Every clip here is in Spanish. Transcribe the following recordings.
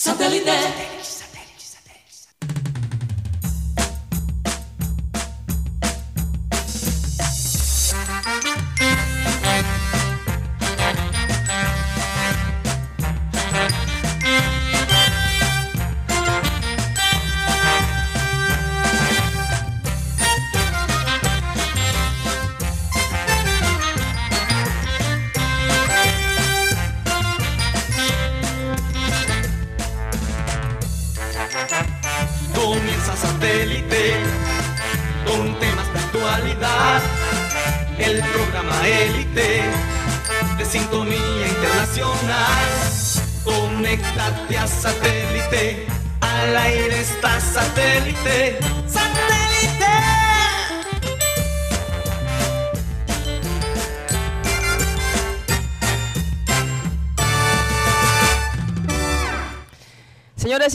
Satellite.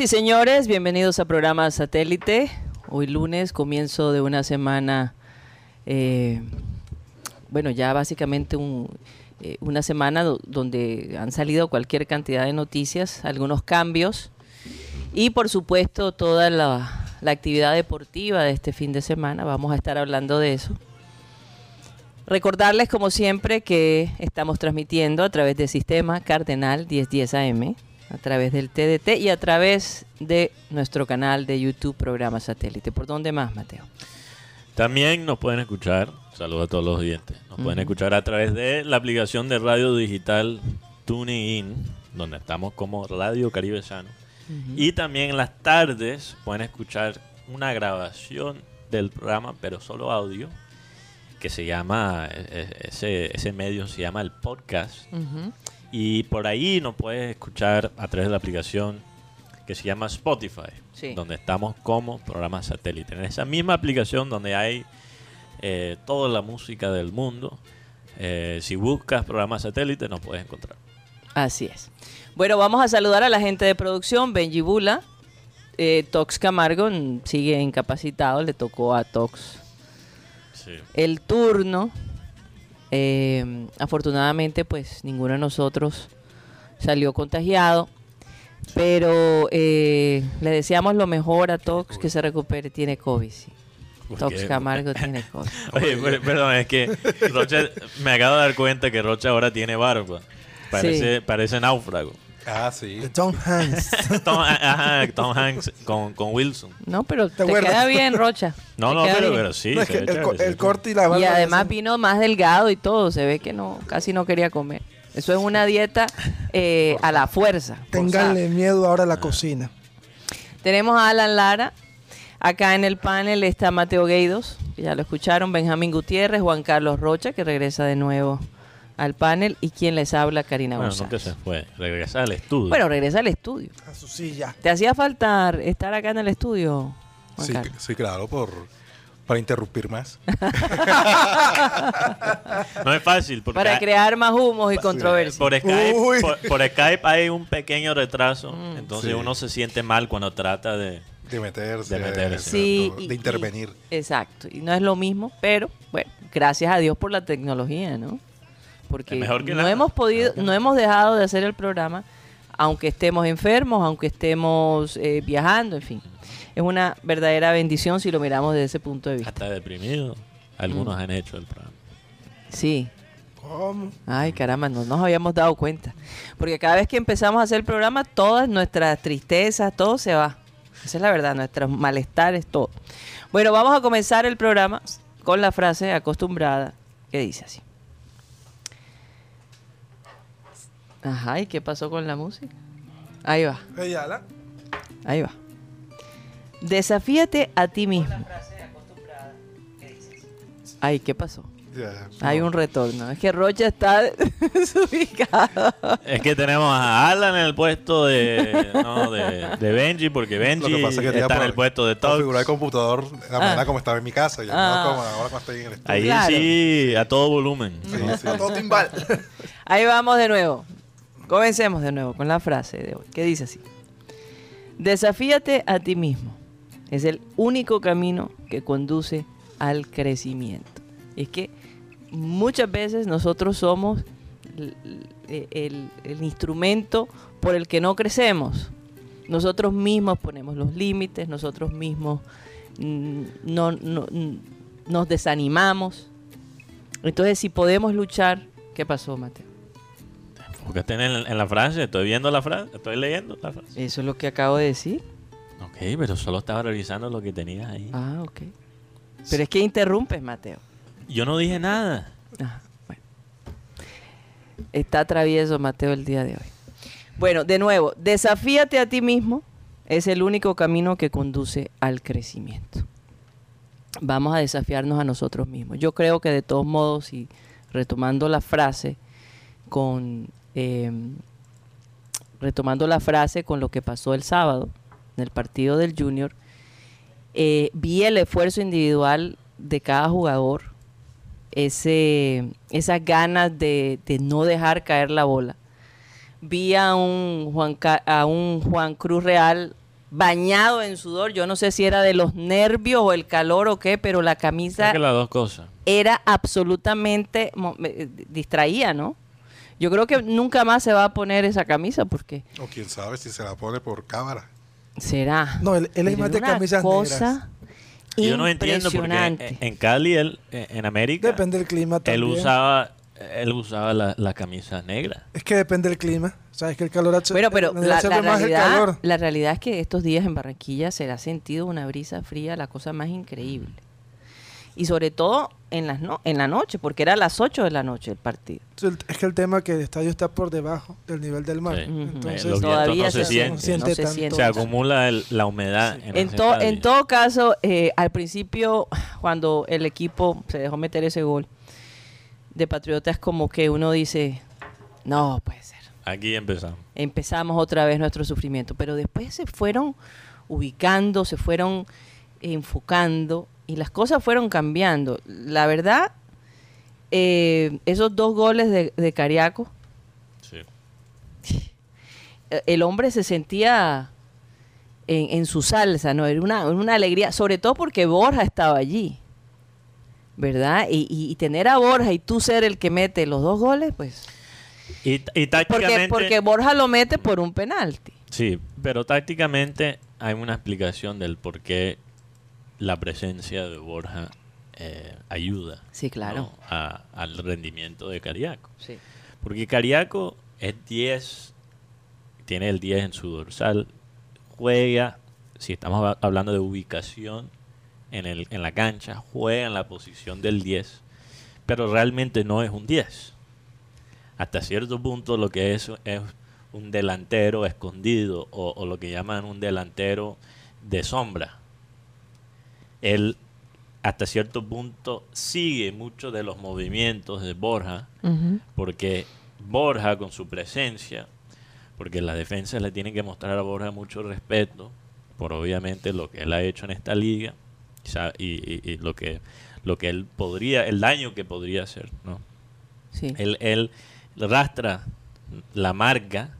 Y señores, bienvenidos a programa Satélite. Hoy lunes, comienzo de una semana, eh, bueno, ya básicamente eh, una semana do- donde han salido cualquier cantidad de noticias, algunos cambios y por supuesto toda la, la actividad deportiva de este fin de semana. Vamos a estar hablando de eso. Recordarles, como siempre, que estamos transmitiendo a través del sistema Cardenal 1010 AM, a través del TDT y a través de nuestro canal de YouTube Programa Satélite. ¿Por dónde más, Mateo? También nos pueden escuchar, saludos a todos los oyentes, nos pueden escuchar a través de la aplicación de radio digital TuneIn, donde estamos como Radio Caribe Sano. Y también en las tardes pueden escuchar una grabación del programa, pero solo audio, que se llama, e- e- ese, ese medio se llama el podcast. Ujú. Y por ahí nos puedes escuchar a través de la aplicación que se llama Spotify, Sí. donde estamos como programa satélite. En esa misma aplicación donde hay eh, toda la música del mundo, eh, si buscas programa satélite nos puedes encontrar. Así es. Bueno, vamos a saludar a la gente de producción, Benji Bula. Eh, Tox Camargo mm, sigue incapacitado, le tocó a Tox Sí. el turno. Eh, afortunadamente, pues ninguno de nosotros salió contagiado. Pero eh, le deseamos lo mejor a Tox, que se recupere. Tiene COVID, sí. ¿Por Tox? Camargo tiene COVID. Oye, per- perdón, es que Rocha, me acabo de dar cuenta que Rocha ahora tiene barba. Parece, parece náufrago. Ah, sí. De Tom Hanks. Tom, ajá, Tom Hanks con, con Wilson. No, pero te, queda bien, Rocha. No, no, pero, pero sí. No, es se que ve el, chévere, co- el corte y la Y barba además hacen- vino más delgado y todo. Se ve que no, casi no quería comer. Eso es una dieta eh, a la fuerza. Ténganle miedo ahora a la cocina. Tenemos a Alan Lara. Acá en el panel está Mateo Gueidos, que ya lo escucharon, Benjamín Gutiérrez, Juan Carlos Rocha, que regresa de nuevo al panel, y quien les habla, Karina Bueno, nunca González. se fue. Regresar al estudio. Bueno, regresa al estudio. A su silla. ¿Te hacía falta estar acá en el estudio, Juan Sí, Carlos? sí, claro, por, para interrumpir más. no es fácil. Porque Para crear más humos y controversias. por, Skype, por, por Skype hay un pequeño retraso. Mm. entonces Sí. uno se siente mal cuando trata de. De meterse. De meterse. Sí, y- de intervenir. y- exacto, y no es lo mismo, pero bueno, gracias a Dios por la tecnología, ¿no? Porque Es mejor que no nada. hemos podido, no hemos dejado de hacer el programa, aunque estemos enfermos, aunque estemos eh, viajando, en fin. Es una verdadera bendición si lo miramos desde ese punto de vista. Hasta deprimido. Algunos Mm. han hecho el programa. Sí. ¿Cómo? Ay, caramba, no nos habíamos dado cuenta. Porque cada vez que empezamos a hacer el programa, todas nuestras tristezas, todo se va. Esa es la verdad, nuestros malestares, todo. Bueno, vamos a comenzar el programa con la frase acostumbrada que dice así. Ajá, ¿y qué pasó con la música? Ahí va, ahí va. Desafíate a ti mismo. Ay, ¿qué pasó? Ya, Hay no. un retorno. Es que Rocha está desubicado. Es que tenemos a Alan en el puesto de, no, de, de Benji, porque Benji Lo que pasa es que está en el puesto de configurar el computador de la Ah. manera como estaba en mi casa. Y Ah. no como ahora cuando estoy en el estudio. Ahí Claro. sí, a todo volumen. Sí, sí. A todo timbal. Ahí vamos de nuevo. Comencemos de nuevo con la frase de hoy, que dice así. Desafíate a ti mismo. Es el único camino que conduce al crecimiento. Es que muchas veces nosotros somos el, instrumento por el que no crecemos. Nosotros mismos ponemos los límites, nosotros mismos mm, no, no- mm, nos desanimamos. Entonces, si podemos luchar, ¿qué pasó, Mateo? Enfócate en, en la frase, estoy viendo la frase, estoy leyendo la frase. Eso es lo que acabo de decir. Ok, pero solo estaba revisando lo que tenías ahí. Ah, ok. Pero es que interrumpes, Mateo. Yo no dije nada. Bueno. Está travieso Mateo el día de hoy. Bueno, de nuevo, desafíate a ti mismo. Es el único camino que conduce al crecimiento. Vamos a desafiarnos a nosotros mismos. Yo creo que de todos modos, y retomando la frase con eh, retomando la frase con lo que pasó el sábado en el partido del Junior, eh, vi el esfuerzo individual de cada jugador, ese, esas ganas de, de no dejar caer la bola. Vi a un, Juan, a un Juan Cruz Real bañado en sudor, yo no sé si era de los nervios o el calor o qué, pero la camisa Creo que las dos cosas. era absolutamente distraía, ¿no? Yo creo que nunca más se va a poner esa camisa porque O quién sabe si se la pone por cámara. será. No, él- él es más de camisas cosa Y Yo no entiendo porque en Cali, él, en América, Depende del clima él también. usaba, él usaba la, la camisa negra. Es que depende del clima. Sabes que el calor hace- Bueno, pero eh, la, hace la más el realidad, calor. la realidad es que estos días en Barranquilla se le ha sentido una brisa fría, la cosa más increíble. Y sobre todo en, las no- en la noche, porque era a las 8 de la noche el partido. Es que el tema es que el estadio está por debajo del nivel del mar. Sí. Entonces, Eh, Todavía no se se sienten. siente no se siente. Se acumula el- la humedad en, En, ese to- en todo caso, eh, al principio, cuando el equipo se dejó meter ese gol de Patriotas, como que uno dice, no puede ser. Aquí empezamos. Empezamos otra vez nuestro sufrimiento, pero después se fueron ubicando, se fueron enfocando y las cosas fueron cambiando. La verdad, eh, esos dos goles de, de Cariaco, Sí. el hombre se sentía en, en su salsa, ¿no? Era una, una alegría, sobre todo porque Borja estaba allí, ¿verdad? Y, y- y tener a Borja y tú ser el que mete los dos goles, pues... Y, y Porque, tácticamente... porque Borja lo mete por un penalti. Sí, pero tácticamente hay una explicación del por qué la presencia de Borja eh, ayuda Sí, claro. ¿no? a- al rendimiento de Cariaco. Sí. Porque Cariaco es 10, tiene el 10 en su dorsal, juega, si estamos hab- hablando de ubicación en, el, en la cancha, juega en la posición del 10, pero realmente no es un 10. Hasta cierto punto lo que es es un delantero escondido o, o lo que llaman un delantero de sombra. Él hasta cierto punto sigue muchos de los movimientos de Borja porque Borja con su presencia, porque las defensas le tienen que mostrar a Borja mucho respeto por obviamente lo que él ha hecho en esta liga y lo que lo que él podría, el daño que podría hacer, ¿no? Sí. Él, él rastra la marca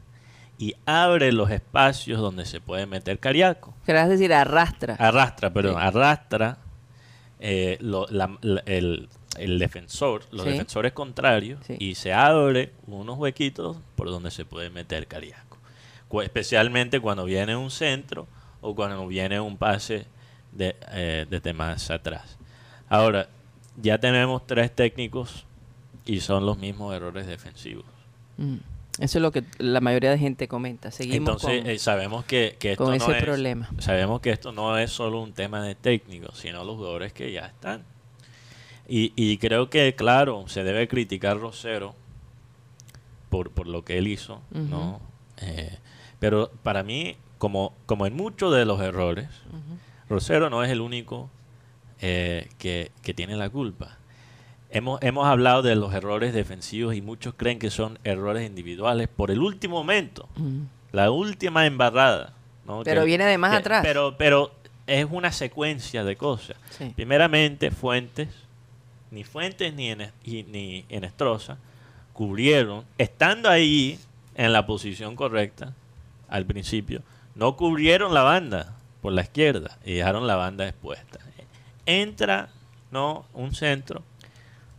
y abre los espacios donde se puede meter Cariaco. Querás decir arrastra. Arrastra, perdón, Sí. arrastra eh, lo- la- la- el, el defensor, los Sí. defensores contrarios, Sí. y se abre unos huequitos por donde se puede meter Cariaco. Especialmente cuando viene un centro o cuando viene un pase de, eh, desde más atrás. Ahora, ya tenemos tres técnicos y son los mismos errores defensivos. Mm. Eso es lo que la mayoría de gente comenta. Seguimos Entonces, con, eh, sabemos que, que esto con no ese es- problema. Sabemos que esto no es solo un tema de técnicos, sino los jugadores que ya están. Y, y creo que, claro, se debe criticar Rosero por, por lo que él hizo, ¿no? Eh, pero para mí, como, como en muchos de los errores, Rosero no es el único eh, que, que tiene la culpa. Hemos, hemos hablado de los errores defensivos y muchos creen que son errores individuales por el último momento Mm. la última embarrada. ¿no? Pero Que- viene de más que- atrás. Pero, pero es una secuencia de cosas. Sí. Primeramente, Fuentes, ni Fuentes ni, y- ni Enestrosa cubrieron, estando ahí en la posición correcta al principio, no cubrieron la banda por la izquierda y dejaron la banda expuesta. Entra no un centro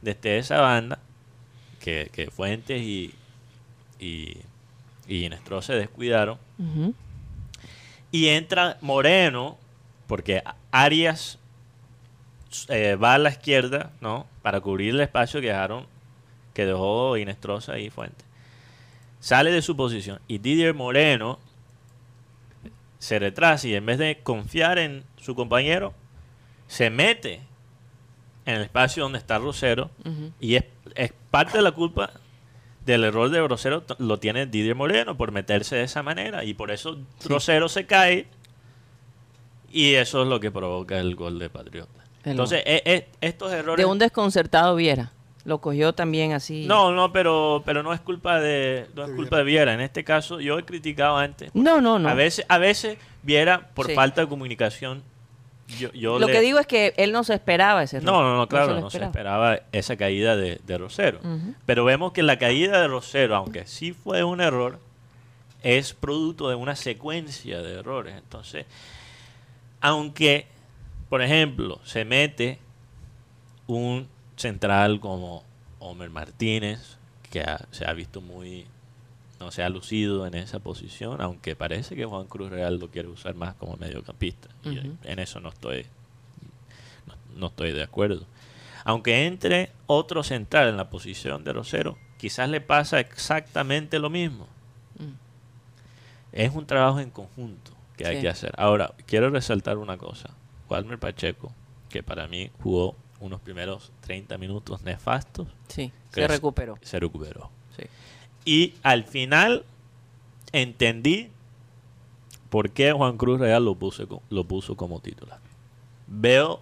desde esa banda que, que Fuentes y, y, y se descuidaron. Y entra Moreno, porque Arias eh, va a la izquierda, ¿no? Para cubrir el espacio que dejaron, que dejó Inestrosa y Fuente. Sale de su posición y Didier Moreno se retrasa y en vez de confiar en su compañero, se mete en el espacio donde está Rosero y es, es parte de la culpa del error de Rosero lo tiene Didier Moreno por meterse de esa manera y por eso Rosero se cae y eso es lo que provoca el gol de Patriota. El Entonces, e- e- estos errores... De un desconcertado Viera. Lo cogió también así. No, no, pero, pero no es culpa de no es culpa de Viera. En este caso, yo he criticado antes. no, no. no. A veces, a veces Viera, por Sí. falta de comunicación, yo, yo Lo le- que digo es que él no se esperaba ese error. No, no, no, claro, no se esperaba esa caída de, de Rosero. Pero vemos que la caída de Rosero, aunque sí fue un error, es producto de una secuencia de errores. Entonces, aunque, por ejemplo, se mete un central como Homer Martínez, que ha- se ha visto muy, no se ha lucido en esa posición, aunque parece que Juan Cruz Real lo quiere usar más como mediocampista. Y en eso no estoy, no, no estoy de acuerdo. Aunque entre otro central en la posición de Rosero, quizás le pasa exactamente lo mismo. Mm. Es un trabajo en conjunto que hay que hacer. Ahora, quiero resaltar una cosa. Walmer Pacheco, que para mí jugó unos primeros 30 minutos nefastos, Sí, se recuperó. se recuperó. Y al final entendí por qué Juan Cruz Real lo puso, lo puso como titular. Veo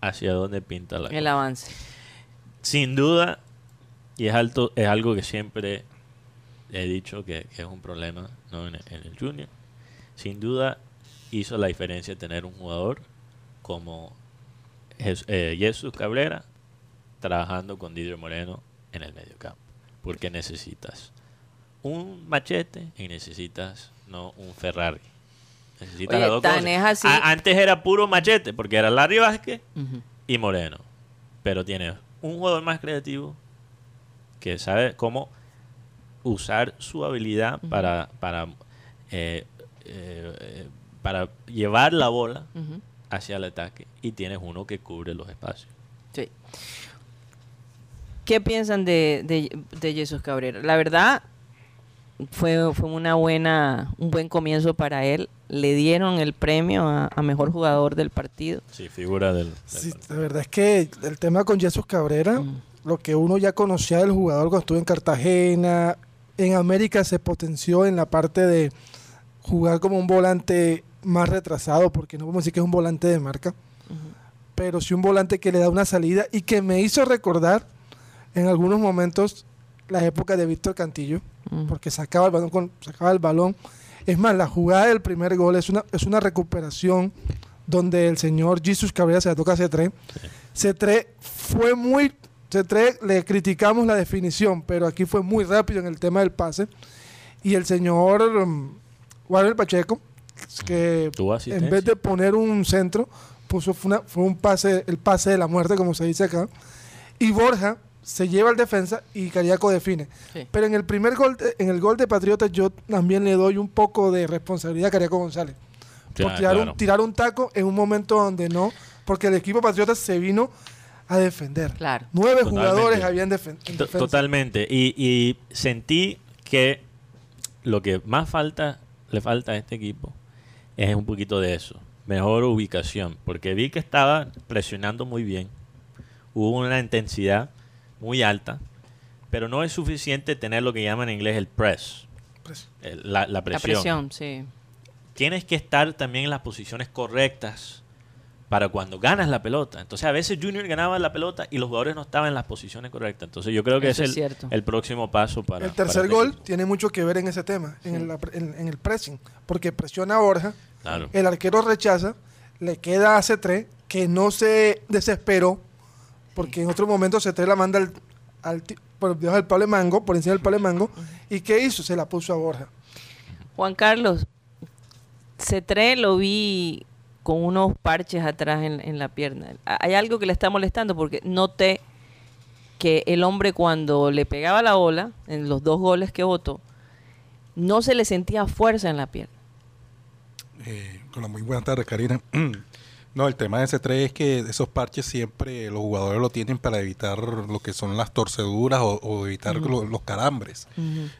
hacia dónde pinta la El cosa. avance. Sin duda, y es, alto, es algo que siempre he dicho que, que es un problema ¿no? en, en el Junior, sin duda hizo la diferencia tener un jugador como Jes- eh, Jesús Cabrera trabajando con Didier Moreno en el mediocampo. Porque necesitas un machete y necesitas no un Ferrari. Necesitas Oye, las dos tan cosas. es así- A- antes era puro machete, porque era Larry Vázquez y Moreno. Pero tiene un jugador más creativo que sabe cómo usar su habilidad para, para, eh, eh, para llevar la bola hacia el ataque. Y tienes uno que cubre los espacios. Sí. ¿Qué piensan de, de, de Jesús Cabrera? La verdad, fue, fue una buena, un buen comienzo para él. Le dieron el premio a, a mejor jugador del partido. Sí, figura del... del Sí, partido. la verdad es que el tema con Jesús Cabrera, Mm. lo que uno ya conocía del jugador cuando estuvo en Cartagena, en América se potenció en la parte de jugar como un volante más retrasado, porque no podemos decir que es un volante de marca, pero sí un volante que le da una salida y que me hizo recordar en algunos momentos la época de Víctor Cantillo, porque sacaba el balón con, sacaba el balón. Es más, la jugada del primer gol es una, es una recuperación donde el señor Jesus Cabrera se la toca a C3. C3 fue muy. C3 le criticamos la definición, pero aquí fue muy rápido en el tema del pase. Y el señor um, Warner Pacheco, que en vez de poner un centro, puso fue, una- fue un pase, el pase de la muerte, como se dice acá. Y Borja se lleva al defensa y Cariaco define. Sí. Pero en el primer gol, de- en el gol de Patriotas, yo también le doy un poco de responsabilidad a Cariaco González. Por Claro, tirar, claro. un, tirar un taco en un momento donde no, porque el equipo Patriotas se vino a defender. Claro. Nueve Totalmente. jugadores habían defen- en To- defensa. Totalmente. Y, y sentí que lo que más falta, le falta a este equipo es un poquito de eso. Mejor ubicación. Porque vi que estaba presionando muy bien. Hubo una intensidad muy alta. Pero no es suficiente tener lo que llaman en inglés el press. El- la, la La presión. presión, sí. Tienes que estar también en las posiciones correctas para cuando ganas la pelota. Entonces a veces Junior ganaba la pelota y los jugadores no estaban en las posiciones correctas. Entonces yo creo que Eso es es el, cierto. el próximo paso para... el para tercer este gol equipo. tiene mucho que ver en ese tema, en, el, en- en el pressing, porque presiona a Borja, Claro. el arquero rechaza, le queda a C3, que no se desesperó, porque en otro momento C3 la manda al, al por debajo del palo de mango, por encima del palo de mango, y ¿qué hizo? Se la puso a Borja. Juan Carlos, C3 lo vi con unos parches atrás en, en la pierna. ¿Ha- ¿Hay algo que le está molestando? Porque noté que el hombre cuando le pegaba la ola, en los dos goles que votó, no se le sentía fuerza en la pierna. Eh, con la muy buenas tardes, Karina. No, el tema de ese 3 es que esos parches siempre los jugadores lo tienen para evitar lo que son las torceduras o, o evitar lo- los calambres,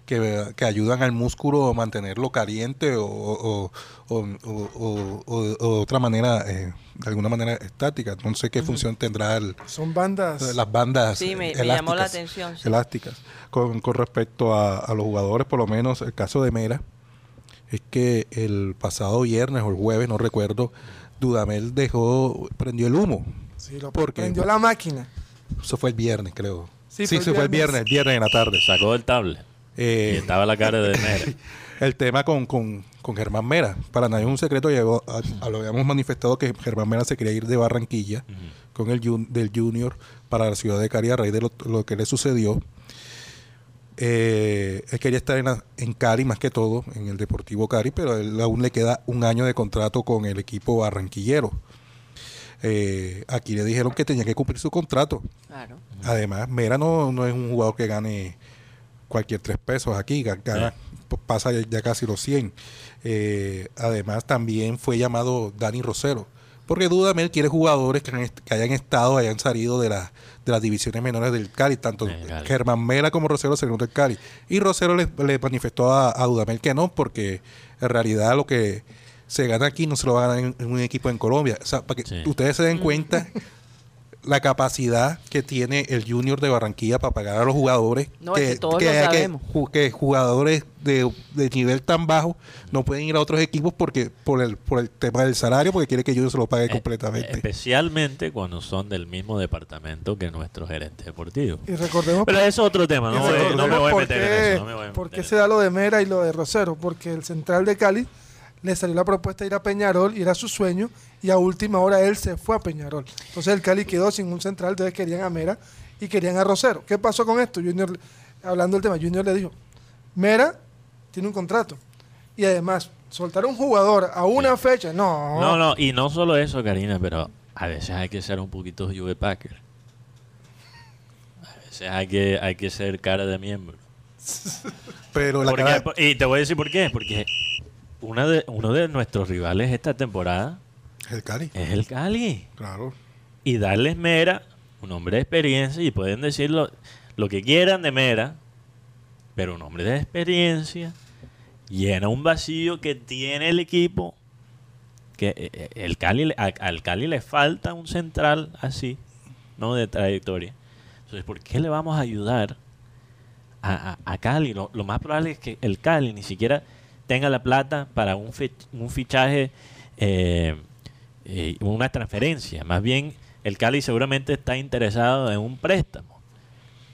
que, que ayudan al músculo a mantenerlo caliente o, o- o- o- o- o- o de otra manera, eh, de alguna manera estática. No sé qué función tendrá el, Son bandas. las bandas Sí, me- me elásticas, llamó la atención, sí. elásticas. Con, con respecto a, a los jugadores, por lo menos el caso de Mera, es que el pasado viernes o el jueves, no recuerdo, Dudamel dejó, prendió el humo. Sí, lo porque- prendió la máquina. Eso fue el viernes, creo. Sí, Sí, fue el se fue el viernes. viernes, el viernes en la tarde. Sacó el tablet. Y Eh, estaba la cara de Mera. el tema con, con, con Germán Mera. Para nadie es un secreto, llegó a, a lo habíamos manifestado que Germán Mera se quería ir de Barranquilla con el del Junior para la ciudad de Cari a raíz de lo, lo que le sucedió. Eh, él quería estar en, en Cali más que todo, en el Deportivo Cari, pero él aún le queda un año de contrato con el equipo barranquillero. Eh, aquí le dijeron que tenía que cumplir su contrato. Claro. Además, Mera no, no es un jugador que gane cualquier tres pesos aquí, ga- gana- pasa ya, ya casi los 100. Eh, además, también fue llamado Dani Rosero, porque Dudamel quiere jugadores que, han est- que hayan estado, hayan salido de, la- de las divisiones menores del Cali, tanto Cali. Germán Mera como Rosero salieron del Cali. Y Rosero le, le manifestó a, a Dudamel que no, porque en realidad lo que se gana aquí no se lo va a ganar en, en un equipo en Colombia. O sea, para que Sí. ustedes se den cuenta la capacidad que tiene el Junior de Barranquilla para pagar a los jugadores No, es que todos lo que- sabemos. ju- que jugadores de, de nivel tan bajo no pueden ir a otros equipos porque por el por el tema del salario porque quiere que Junior se lo pague Eh, completamente Especialmente cuando son del mismo departamento que nuestro gerente deportivo. Y recordemos Pero es otro tema, no, voy- no me voy a meter qué- en eso. No me voy a por qué se da lo de Mera y lo de Rosero. Porque el central de Cali le salió la propuesta de ir a Peñarol y era su sueño. Y a última hora él se fue a Peñarol. Entonces el Cali quedó sin un central. Entonces querían a Mera y querían a Rosero. ¿Qué pasó con esto? Junior, hablando del tema, Junior le dijo: Mera tiene un contrato. Y además, soltar a un jugador a una fecha, no. No, no, y no solo eso, Karina, pero a veces hay que ser un poquito Juve Packer. A veces hay que, hay que ser cara de miembro. pero la Porque- cara- y te voy a decir por qué. Porque una de, uno de nuestros rivales esta temporada el Cali es el Cali. claro Y darles Mera, un hombre de experiencia, y pueden decir lo, lo que quieran de Mera, pero un hombre de experiencia llena un vacío que tiene el equipo. Que eh, eh, el Cali, al Cali le falta un central así, no de trayectoria. Entonces, ¿por qué le vamos a ayudar a, a- a Cali? Lo, lo más probable es que el Cali ni siquiera tenga la plata para un, un fichaje, eh, eh, una transferencia. Más bien, el Cali seguramente está interesado en un préstamo.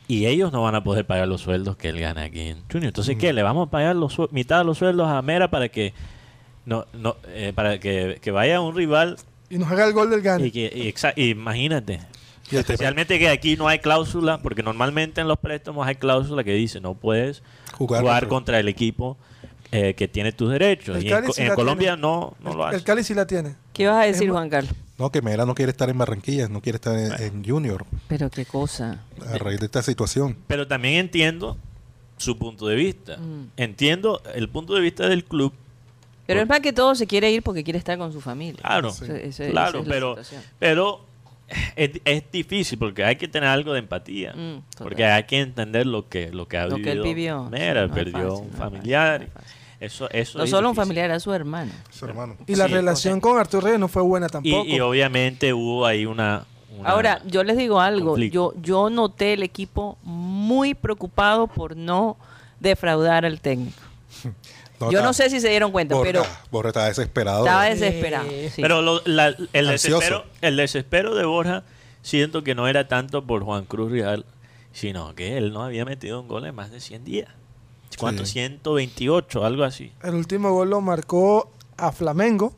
Y ellos no van a poder pagar los sueldos que él gana aquí en Junior. Entonces, ¿qué? ¿Le vamos a pagar los, mitad de los sueldos a Mera para que no, no, eh, para que, que vaya un rival Y nos haga el gol del Gane. y que y imagínate Y especialmente que aquí no hay cláusula porque normalmente en los préstamos hay cláusula que dice no puedes Jugar jugar, contra el equipo eh, que tiene tus derechos El y en, Cali Co- sí en la Colombia tiene. no no lo el, hace el Cali sí la tiene. ¿Qué ibas a decir, Juan Carlos? no que Mera no quiere estar en Barranquilla no quiere estar en, en Junior Pero qué cosa. a raíz de esta situación pero también entiendo su punto de vista Mm. entiendo el punto de vista del club Pero es más que todo se quiere ir porque quiere estar con su familia. claro Ese- ese- claro es pero situación. pero es, es difícil porque hay que tener algo de empatía Mm, porque hay que entender lo que lo que ha Lo que él vivido vivió. Mera Sí, no es perdió fácil, un no es fácil, familiar no es fácil. Eso eso No es solo un familiar, era su hermano. su hermano Y la Sí, relación con Arturo Reyes no fue buena tampoco. y obviamente hubo ahí una, una- Ahora, yo les digo algo. conflicto. Yo, yo noté el equipo muy preocupado por no defraudar al técnico. yo está- no sé si se dieron cuenta, Borja, pero Borja está desesperado estaba desesperado. sí. pero lo- la- el desespero el desespero de Borja siento que no era tanto por Juan Cruz Real sino que él no había metido un gol en más de 100 días ¿cuánto? Sí. 128 algo así El último gol lo marcó a Flamengo,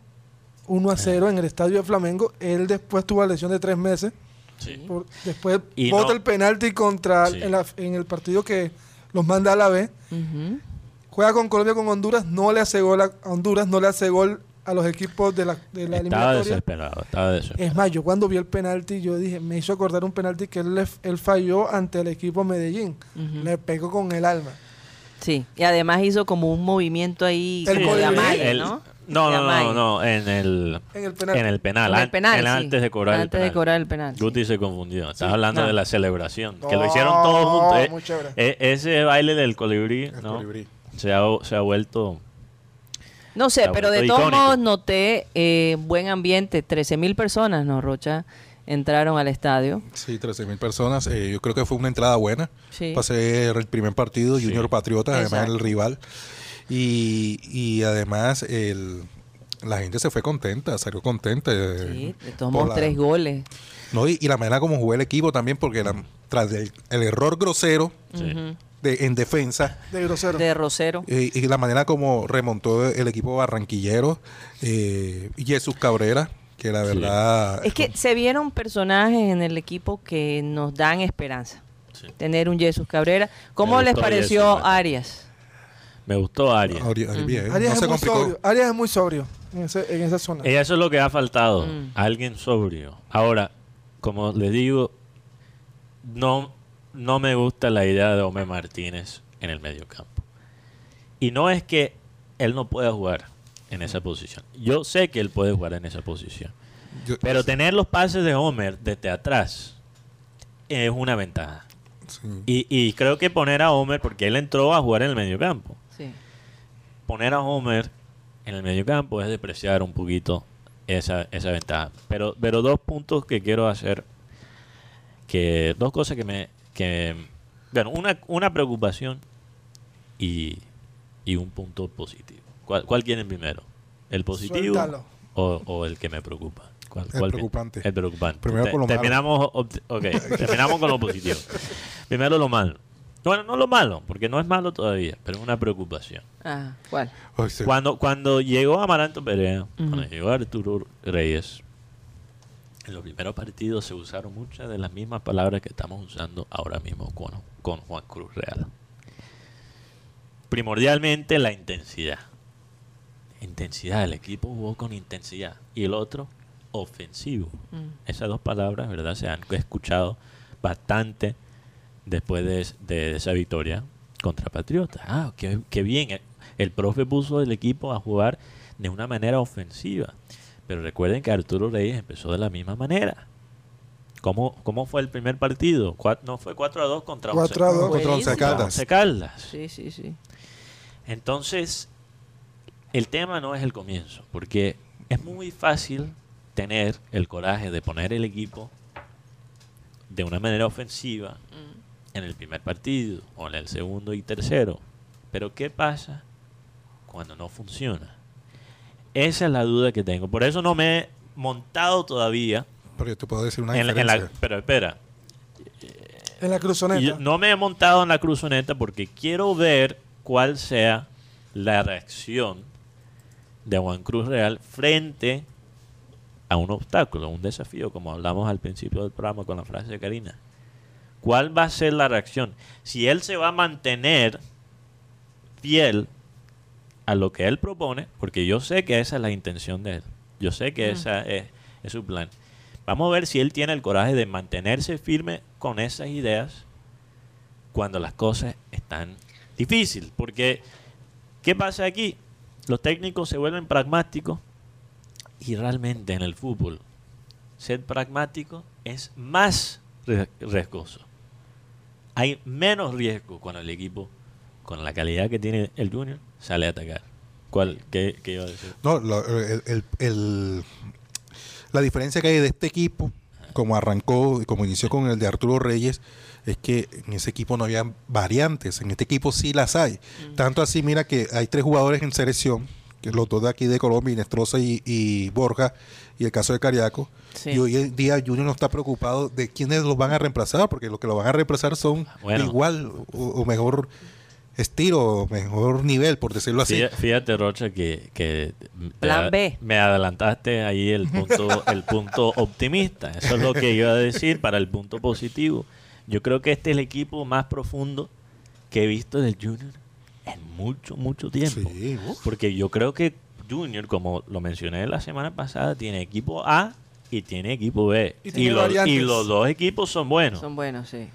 1 a 0 en el estadio de Flamengo. Él después tuvo la lesión de tres meses. sí. Por- después Y bota no- el penalti contra Sí. en, la- en el partido que los manda a la B. Juega con Colombia con Honduras, no le hace gol a Honduras, no le hace gol a los equipos de la, de la estaba eliminatoria. desesperado estaba desesperado Es más, yo cuando vi el penalti, yo dije, me hizo acordar un penalti que él, le- él falló ante el equipo Medellín. Ujú. Le pegó con el alma. Sí, y además hizo como un movimiento ahí El como de colibrí. amague, El- ¿no? No, no, no, no, en el, En el penal. en el penal. En el an- penal, en sí. antes de cobrar el Antes de penal. cobrar el penal, sí. Guti se confundió. Estás Sí. hablando No. de la celebración. que lo hicieron todos juntos. eh. muy chévere. E- ese baile del colibrí, El ¿no? colibrí. Se ha, se ha vuelto... No sé, pero de todos modos noté eh, buen ambiente. 13 mil personas, ¿no, Rocha? Entraron al estadio. Sí, 13 mil personas. Eh, yo creo que fue una entrada buena. Sí. Para ser el primer partido, Sí. Junior Patriota, además Exacto. el rival. Y, y además el, la gente se fue contenta, salió contenta. eh, Sí, la- tres goles. No, y, y la manera como jugó el equipo también, porque la- tras el, el error grosero Sí. De, en defensa De grosero. De Rosero. eh, y la manera como remontó el equipo barranquillero eh, Jesús Cabrera, que la Sí. verdad... Es que se vieron personajes en el equipo que nos dan esperanza. Sí. Tener un Jesús Cabrera. ¿Cómo les pareció. Arias? Me gustó Arias. Ari- Ari- bien, Arias, no es se muy complicó. sobrio. Arias es muy sobrio en, ese- en esa zona. Y eso es lo que ha faltado. Mm. Alguien sobrio. Ahora, como les digo, no, no me gusta la idea de Homer Martínez en el medio campo. Y no es que él no pueda jugar en esa posición. Yo sé que él puede jugar en esa posición. Yo- Pero tener los pases de Homer desde atrás es una ventaja. sí. Y, y creo que poner a Homer, porque él entró a jugar en el medio campo, Sí. poner a Homer en el medio campo es depreciar un poquito esa, esa ventaja. Pero, pero dos puntos que quiero hacer, que dos cosas que me... Que, bueno, una, una preocupación y, y un punto positivo. ¿Cuál, cuál quieren primero? ¿El positivo o, o el que me preocupa? ¿Cuál- El cuál preocupante. El preocupante. Primero Te- por lo malo. terminamos, ok, terminamos con lo positivo. Primero lo malo. Bueno, no lo malo, porque no es malo todavía, pero es una preocupación. Ah, ¿cuál? Sí. Cuando, cuando llegó Amaranto Perea, cuando llegó Arturo Reyes, en los primeros partidos se usaron muchas de las mismas palabras que estamos usando ahora mismo con, con Juan Cruz Real. Primordialmente la intensidad. Intensidad, el equipo jugó con intensidad. Y el otro, ofensivo. Mm. Esas dos palabras, ¿verdad? Se han escuchado bastante después de, de esa victoria contra Patriotas. Ah, qué, qué bien. El, el profe puso el equipo a jugar de una manera ofensiva. Pero recuerden que Arturo Reyes empezó de la misma manera. ¿Cómo, cómo fue el primer partido? Cuat- no fue 4 a 2 contra 4 a 2. Contra Once Buenísimo. Caldas. Once Caldas. Sí, sí, sí. Entonces, el tema no es el comienzo, porque es muy fácil tener el coraje de poner el equipo de una manera ofensiva en el primer partido o en el segundo y tercero. Pero ¿qué pasa cuando no funciona? Esa es la duda que tengo. Por eso no me he montado todavía Pero yo te puedo decir una en la- pero espera, En la cruzoneta. yo no me he montado en la cruzoneta porque quiero ver cuál sea la reacción de Juan Cruz Real frente a un obstáculo, un desafío, como hablamos al principio del programa con la frase de Karina. ¿Cuál va a ser la reacción? Si él se va a mantener fiel a lo que él propone, porque yo sé que esa es la intención de él, yo sé que esa es, es su plan. Vamos a ver si él tiene el coraje de mantenerse firme con esas ideas cuando las cosas están difíciles. Porque, ¿qué pasa aquí? Los técnicos se vuelven pragmáticos y realmente en el fútbol ser pragmático es más rie- riesgoso. Hay menos riesgo cuando el equipo, con la calidad que tiene el Junior, sale a atacar. ¿Cuál? ¿Qué, qué iba a decir? No, lo- el- el- el- la diferencia que hay de este equipo, como arrancó y como inició con el de Arturo Reyes, es que en ese equipo no había variantes. En este equipo sí las hay. Tanto así, mira que hay tres jugadores en selección, que los dos de aquí de Colombia, Inestrosa y, y Borja, y el caso de Cariaco. Sí. Y hoy en día Junior no está preocupado de quiénes los van a reemplazar, porque los que lo van a reemplazar son Bueno. igual o, o mejor estilo, o mejor nivel, por decirlo así. Fíjate, Rocha, que, que Plan B. me adelantaste ahí el punto, el punto optimista. Eso es lo que iba a decir para el punto positivo. Yo creo que este es el equipo más profundo que he visto del Junior en mucho, mucho tiempo. Sí. Porque yo creo que Junior, como lo mencioné la semana pasada, tiene equipo A y tiene equipo B. Y los, y los dos equipos son buenos. Son buenos, sí.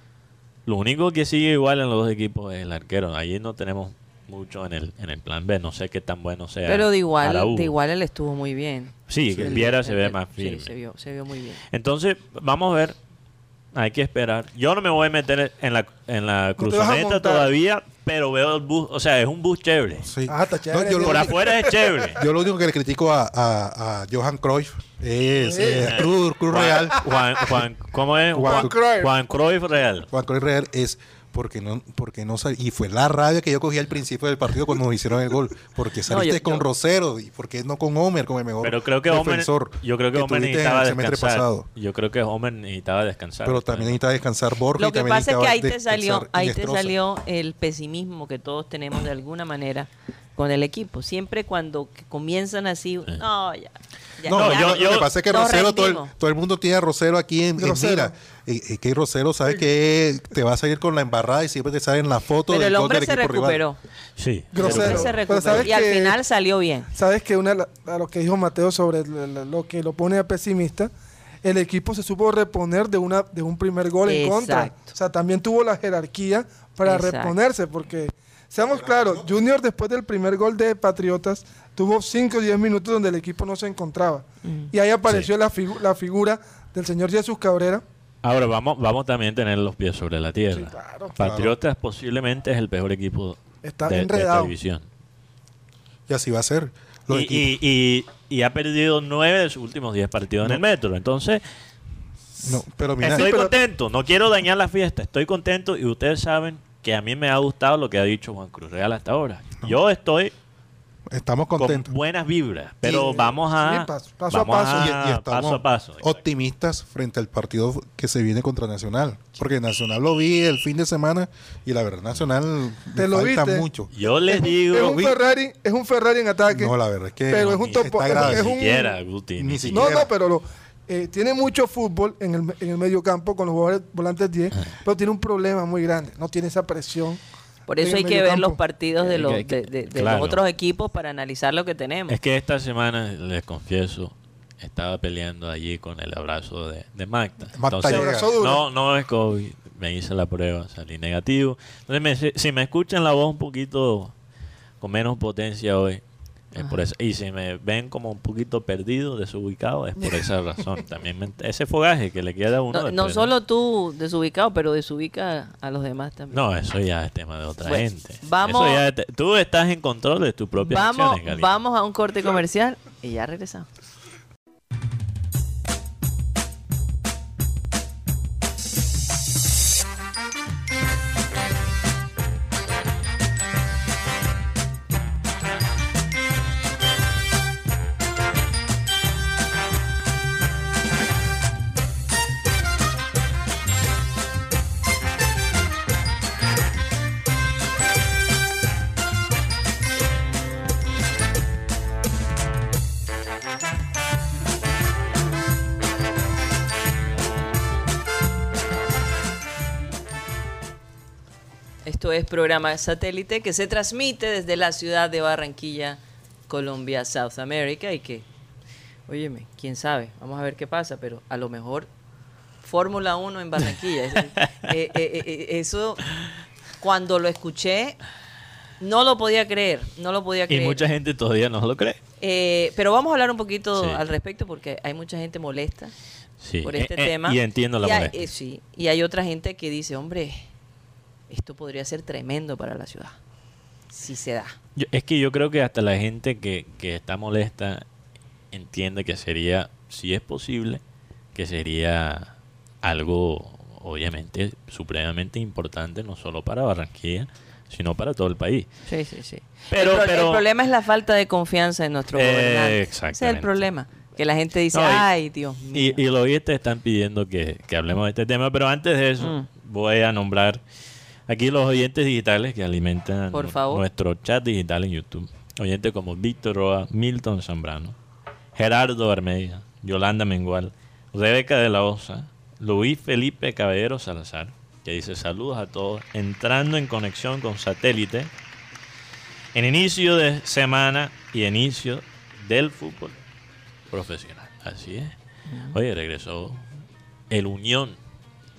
Lo único que sigue igual en los dos equipos es el arquero. Ahí no tenemos mucho en el, en el plan B. No sé qué tan bueno sea. Pero de igual, de igual él estuvo muy bien. Sí, que El- Viera se el- ve el- más sí, firme. se vio, se vio muy bien. Entonces, vamos a ver. Hay que esperar. Yo no me voy a meter en la, en la cruzoneta todavía, pero veo el bus. O sea, es un bus chévere. Sí. Ah, está chévere, yo, Por afuera es chévere. yo lo único que le critico a, a, a Johan Cruyff es eh, Cruz, Cruz Juan- Real. Juan, Juan, ¿cómo es? Juan Juan, Cruyff. Juan Cruyff Real. Juan Cruyff Real es porque no, porque no sal- y fue la rabia que yo cogí al principio del partido cuando nos hicieron el gol. Porque saliste yo- con yo- Rosero y porque no con Homer, como el mejor Pero creo que Homer, defensor yo creo que, Homer necesitaba descansar. pasado. Yo creo que Homer necesitaba descansar. Pero también necesitaba descansar Borja. Lo que pasa es que ahí te salió, ahí te salió el pesimismo que todos tenemos de alguna manera con el equipo. Siempre cuando que comienzan así, no, ya. Ya, No, ya yo, lo que pasa es que Rosero, todo el, todo el mundo tiene a Rosero aquí en, en mira. Y, y que Rosero sabe que te va a salir con la embarrada y siempre te salen la foto Pero del el hombre del se equipo rival. recuperó. Sí. El hombre Grosero. se Pero recuperó. ¿sabes Y al final salió bien. Sabes que una a lo que dijo Mateo sobre lo que lo pone a pesimista, el equipo se supo reponer de una de un primer gol en contra. O sea, también tuvo la jerarquía para Exacto. reponerse, porque seamos claros, Junior después del primer gol de Patriotas tuvo 5 o 10 minutos donde el equipo no se encontraba. Y ahí apareció la, figu- la figura del señor Jesús Cabrera. Ahora vamos, vamos también a tener los pies sobre la tierra. Sí, claro. Patriotas posiblemente es el peor equipo Está de, de esta división. Y así va a ser. Los Y, equipos. y, y- y ha perdido nueve de sus últimos diez partidos en el metro. Entonces, No, pero mira, estoy pero- contento. No quiero dañar la fiesta. Estoy contento y ustedes saben que a mí me ha gustado lo que ha dicho Juan Cruz Real hasta ahora. Yo estoy estamos con contentos. buenas vibras, pero vamos a paso- paso a vamos paso. Y, y estamos paso a paso. optimistas frente al partido que se viene contra Nacional. Porque Nacional lo vi el fin de semana y la verdad Nacional ¿Te lo falta viste? mucho. Yo les Es digo, un Ferrari, es un Ferrari en ataque. No, la verdad es que Pero es un está topo- grave. es ni un- siquiera, Guti, Ni ni siquiera. No, no, pero lo- eh, tiene mucho fútbol en el, en el medio campo con los jugadores volantes 10, pero tiene un problema muy grande. No tiene esa presión. Por eso hay que ver los partidos de, Eh, los, de, de- de claro. los otros equipos para analizar lo que tenemos. Es que esta semana, les confieso, estaba peleando allí con el abrazo de, de Magda. Magda Entonces, no, no es COVID. Me hice la prueba, salí negativo. Entonces, me- si me escuchan la voz un poquito con menos potencia hoy, es por eso. Y si me ven como un poquito perdido, desubicado, es por esa razón. También me- ese fogaje que le queda a uno. no, no solo tú desubicado, pero desubica a los demás también. No, eso ya es tema de otra gente. vamos- Eso ya es te- tú estás en control de tus propias vamos, acciones, vamos a un corte comercial y ya regresamos. Esto es programa satélite que se transmite desde la ciudad de Barranquilla, Colombia, South America y que, óyeme, quién sabe, vamos a ver qué pasa, pero a lo mejor Fórmula 1 en Barranquilla. Eh, eh, eh, eso, cuando lo escuché, no lo podía creer, no lo podía Y creer. mucha gente todavía no lo cree. Pero vamos a hablar un poquito Sí. al respecto porque hay mucha gente molesta Sí. por este tema. Y entiendo la y hay, molestia. sí, y hay otra gente que dice, hombre, esto podría ser tremendo para la ciudad. Si se da. Yo- es que yo creo que hasta la gente que, que está molesta entiende que sería, si es posible, que sería algo obviamente supremamente importante, no solo para Barranquilla, sino para todo el país. Sí, sí, sí. Pero- el, pro- pero- el problema es la falta de confianza en nuestro Eh, gobernante. Ese es el problema. Que la gente dice, No, y- ay, Dios mío. Y, y los oyentes están pidiendo que, que hablemos de este tema, pero antes de eso Mm. voy a nombrar aquí los oyentes digitales que alimentan Por nu- favor. nuestro chat digital en YouTube. Oyentes como Víctor Roa, Milton Zambrano, Gerardo Armedia, Yolanda Mengual, Rebeca de la Osa, Luis Felipe Caballero Salazar, que dice saludos a todos, entrando en conexión con satélite en inicio de semana y inicio del fútbol profesional. Así es. Oye, regresó el Unión,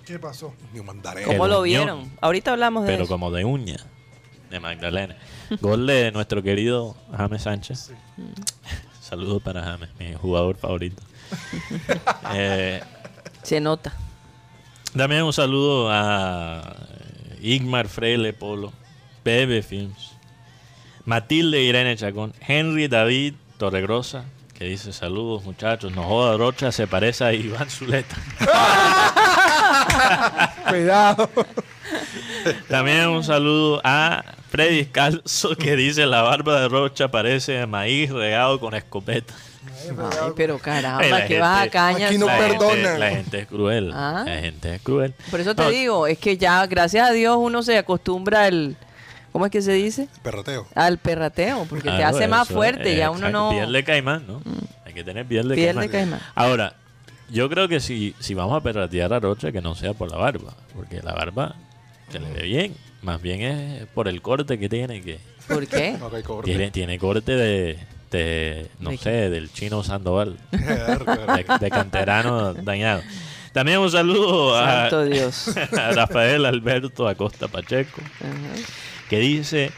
¿Qué pasó? Ni mandaré. ¿Cómo lo vieron? Ahorita hablamos de pero eso. como de uña. de Magdalena. Gol de nuestro querido James Sánchez. Saludos para James, mi jugador favorito. Eh, Se nota. también un saludo a Igmar Freile Polo, Bebe Films, Matilde Irene Chacón, Henry David Torregrosa, que dice saludos muchachos, no joda Rocha, se parece a Iván Zuleta. Cuidado. También un saludo a Freddy Calzo, que dice la barba de Rocha parece maíz regado con escopeta. Ay, pero caramba, la que vas a caña. Aquí no la, perdona. gente, la gente es cruel. Ah. La gente es cruel. Por eso te No, digo, es que ya, gracias a Dios, uno se acostumbra al. ¿Cómo es que se dice? Perroteo. Al perrateo, porque te Claro, hace más fuerte. eh, ya uno no. Piel de caimán, ¿no? Hay que tener piel de Piel caimán. de caimán. Ahora, yo creo que si, si vamos a perratear a Rocha, que no sea por la barba. Porque la barba se le ve bien. Más bien es por el corte que tiene. que ¿Por qué? Corte. Tiene, tiene corte de, de, no ¿De sé, del chino Sandoval. De, de canterano dañado. También un saludo a, Santo Dios. a Rafael Alberto Acosta Pacheco que dice,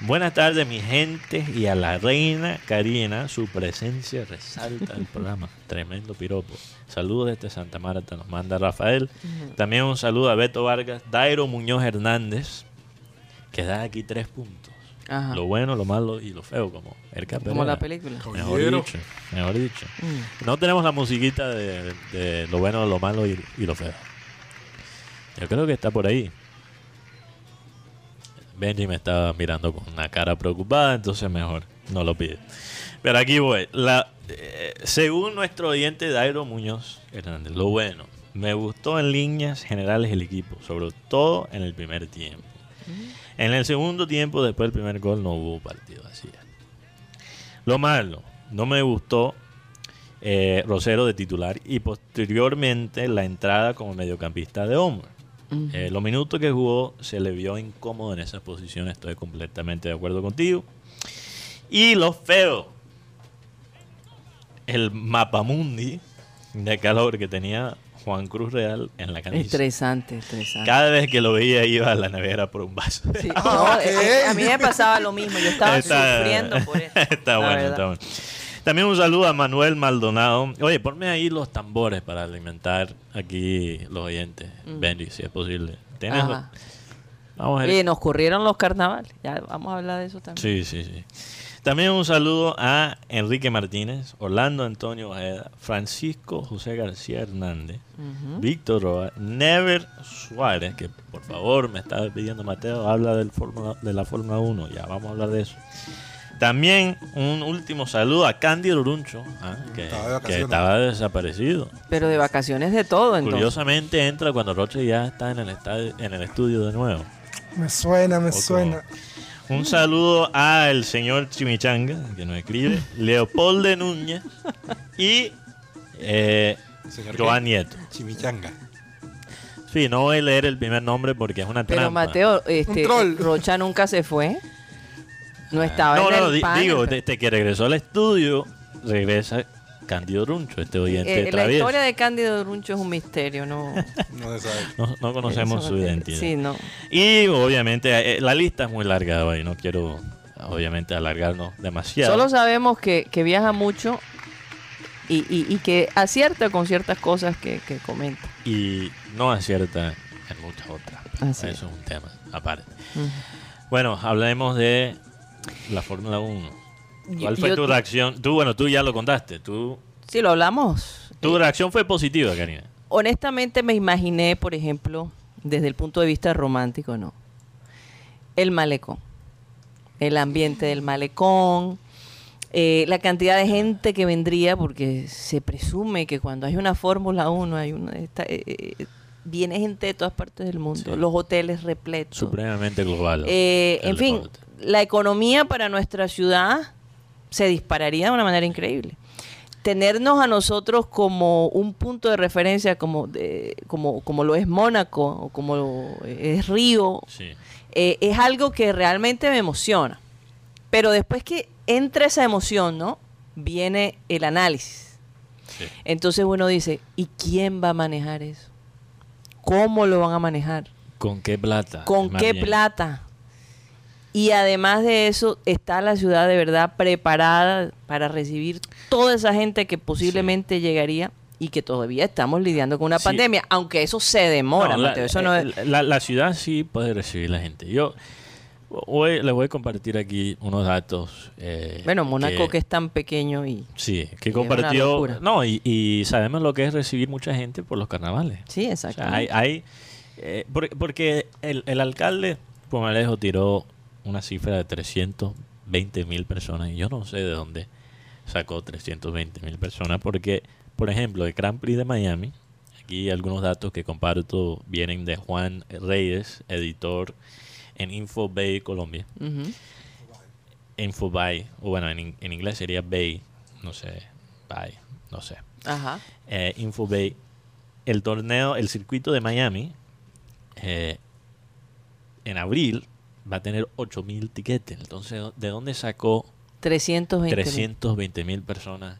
buenas tardes mi gente y a la reina Karina, su presencia resalta el programa. Tremendo piropo. Saludos desde Santa Marta, nos manda Rafael. También un saludo a Beto Vargas, Dairo Muñoz Hernández, que da aquí tres puntos. Ajá. Lo bueno, lo malo y lo feo, como el Como la película. Mejor dicho, mejor dicho. Mm. No tenemos la musiquita de, de lo bueno, lo malo y, y lo feo. Yo creo que está por ahí. Benji me estaba mirando con una cara preocupada, entonces mejor no lo pide. Pero aquí voy. La, eh, según nuestro oyente Dairo Muñoz Hernández, lo bueno, me gustó en líneas generales el equipo, sobre todo en el primer tiempo. En el segundo tiempo, después del primer gol, no hubo partido así. Lo malo, no me gustó eh, Rosero de titular y posteriormente la entrada como mediocampista de Ujú. Eh, los minutos que jugó se le vio incómodo en esa posición, estoy completamente de acuerdo contigo. Y lo feo, el mapamundi de calor que tenía Juan Cruz Real en la camisa. Estresante, estresante. Cada vez que lo veía iba a la nevera por un vaso. Sí, no, a mí me pasaba lo mismo. Yo estaba Está- sufriendo por eso. está bueno, verdad. está bueno. También un saludo a Manuel Maldonado. Oye, ponme ahí los tambores para alimentar aquí los oyentes. Mm. Benji, si es posible. ¿Tienes? Vamos a nos corrieron los carnavales. Ya vamos a hablar de eso también. Sí, sí, sí. También un saludo a Enrique Martínez, Orlando Antonio Ojeda, Francisco José García Hernández. Víctor Roa, Never Suárez, que por favor me estaba pidiendo Mateo, habla del Fórmula- de la Fórmula 1, ya vamos a hablar de eso. También un último saludo a Cándido Uruncho, ah, que, Estaba que desaparecido. Pero de vacaciones de todo, entonces. Curiosamente entra cuando Roche ya está en el, estadio, en el estudio de nuevo. Me suena, me suena. Un saludo al señor Chimichanga, que nos escribe, Leopoldo Núñez y eh, Joan. Nieto. Chimichanga. Sí, no voy a leer el primer nombre porque es una Pero trampa. Mateo, este. Rocha nunca se fue. No estaba no, en no, el panel, digo, pero- desde que regresó al estudio, regresa Cándido Runcho, este oyente Eh, la travieso. historia de Cándido Runcho es un misterio, ¿no? No se sabe. No, no conocemos Eso su identidad. Sí, no. Y obviamente eh, la lista es muy larga hoy, no quiero obviamente alargarnos demasiado. Solo sabemos que, que viaja mucho y, y- y que acierta con ciertas cosas que, que comenta. Y no acierta en muchas otras. Así Eso es un tema aparte. Bueno, hablemos de la Fórmula 1. ¿Cuál Yo- fue yo- tu reacción? Tú, bueno, tú ya lo contaste. Tú, Sí, lo hablamos. tu reacción fue positiva, Karina. Honestamente me imaginé, por ejemplo, desde el punto de vista romántico, ¿no? El malecón. El ambiente del malecón. eh, la cantidad de gente que vendría, porque se presume que cuando hay una Fórmula 1, hay una, esta- eh, eh, viene gente de todas partes del mundo. Sí. Los hoteles repletos. Supremamente global. Eh, en fin, la economía para nuestra ciudad se dispararía de una manera increíble. Tenernos a nosotros como un punto de referencia, como, de- como, como lo es Mónaco o como lo es Río, Sí. eh, es algo que realmente me emociona. Pero después que entra esa emoción, ¿no? Viene el análisis. sí. Entonces uno dice, ¿y quién va a manejar eso? ¿Cómo lo van a manejar? ¿Con qué plata? ¿Con qué bien. plata? Y además de eso, está la ciudad de verdad preparada para recibir toda esa gente que posiblemente llegaría y que todavía estamos lidiando con una Sí. pandemia, aunque eso se demora, No, la, Mateo, eso no es- eh, la- la ciudad sí puede recibir la gente. Yo hoy les voy a compartir aquí unos datos. eh, Bueno, Mónaco que, es tan pequeño y... Sí, que compartió. No, y, y sabemos lo que es recibir mucha gente por los carnavales. Sí, exacto. sea, hay, hay, eh, por- porque el, el alcalde Pomalejo tiró una cifra de 320 mil personas y yo no sé de dónde sacó 320 mil personas porque, por ejemplo, el Grand Prix de Miami, aquí algunos datos que comparto vienen de Juan Reyes, editor en Infobay Colombia. Ujú. Infobay, o bueno, en, en inglés sería Bay, no sé, Bay, no sé. Ajá. Eh, Infobay, el torneo, el circuito de Miami, eh, en abril va a tener 8000 tiquetes. Entonces, ¿de dónde sacó 320 mil. 320 mil personas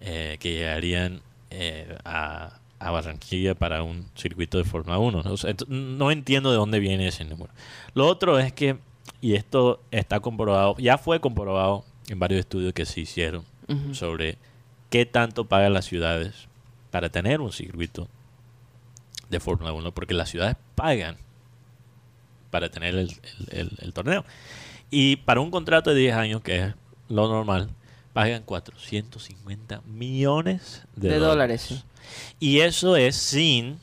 eh, que llegarían eh, a, a Barranquilla para un circuito de Fórmula 1? ¿no? O sea, ent- no entiendo de dónde viene ese número. Lo otro es que, y esto está comprobado, ya fue comprobado en varios estudios que se hicieron sobre qué tanto pagan las ciudades para tener un circuito de Fórmula 1, porque las ciudades pagan para tener el, el- el- el torneo. Y para un contrato de 10 años, que es lo normal, pagan 450 millones de, De dólares. Y eso es sin,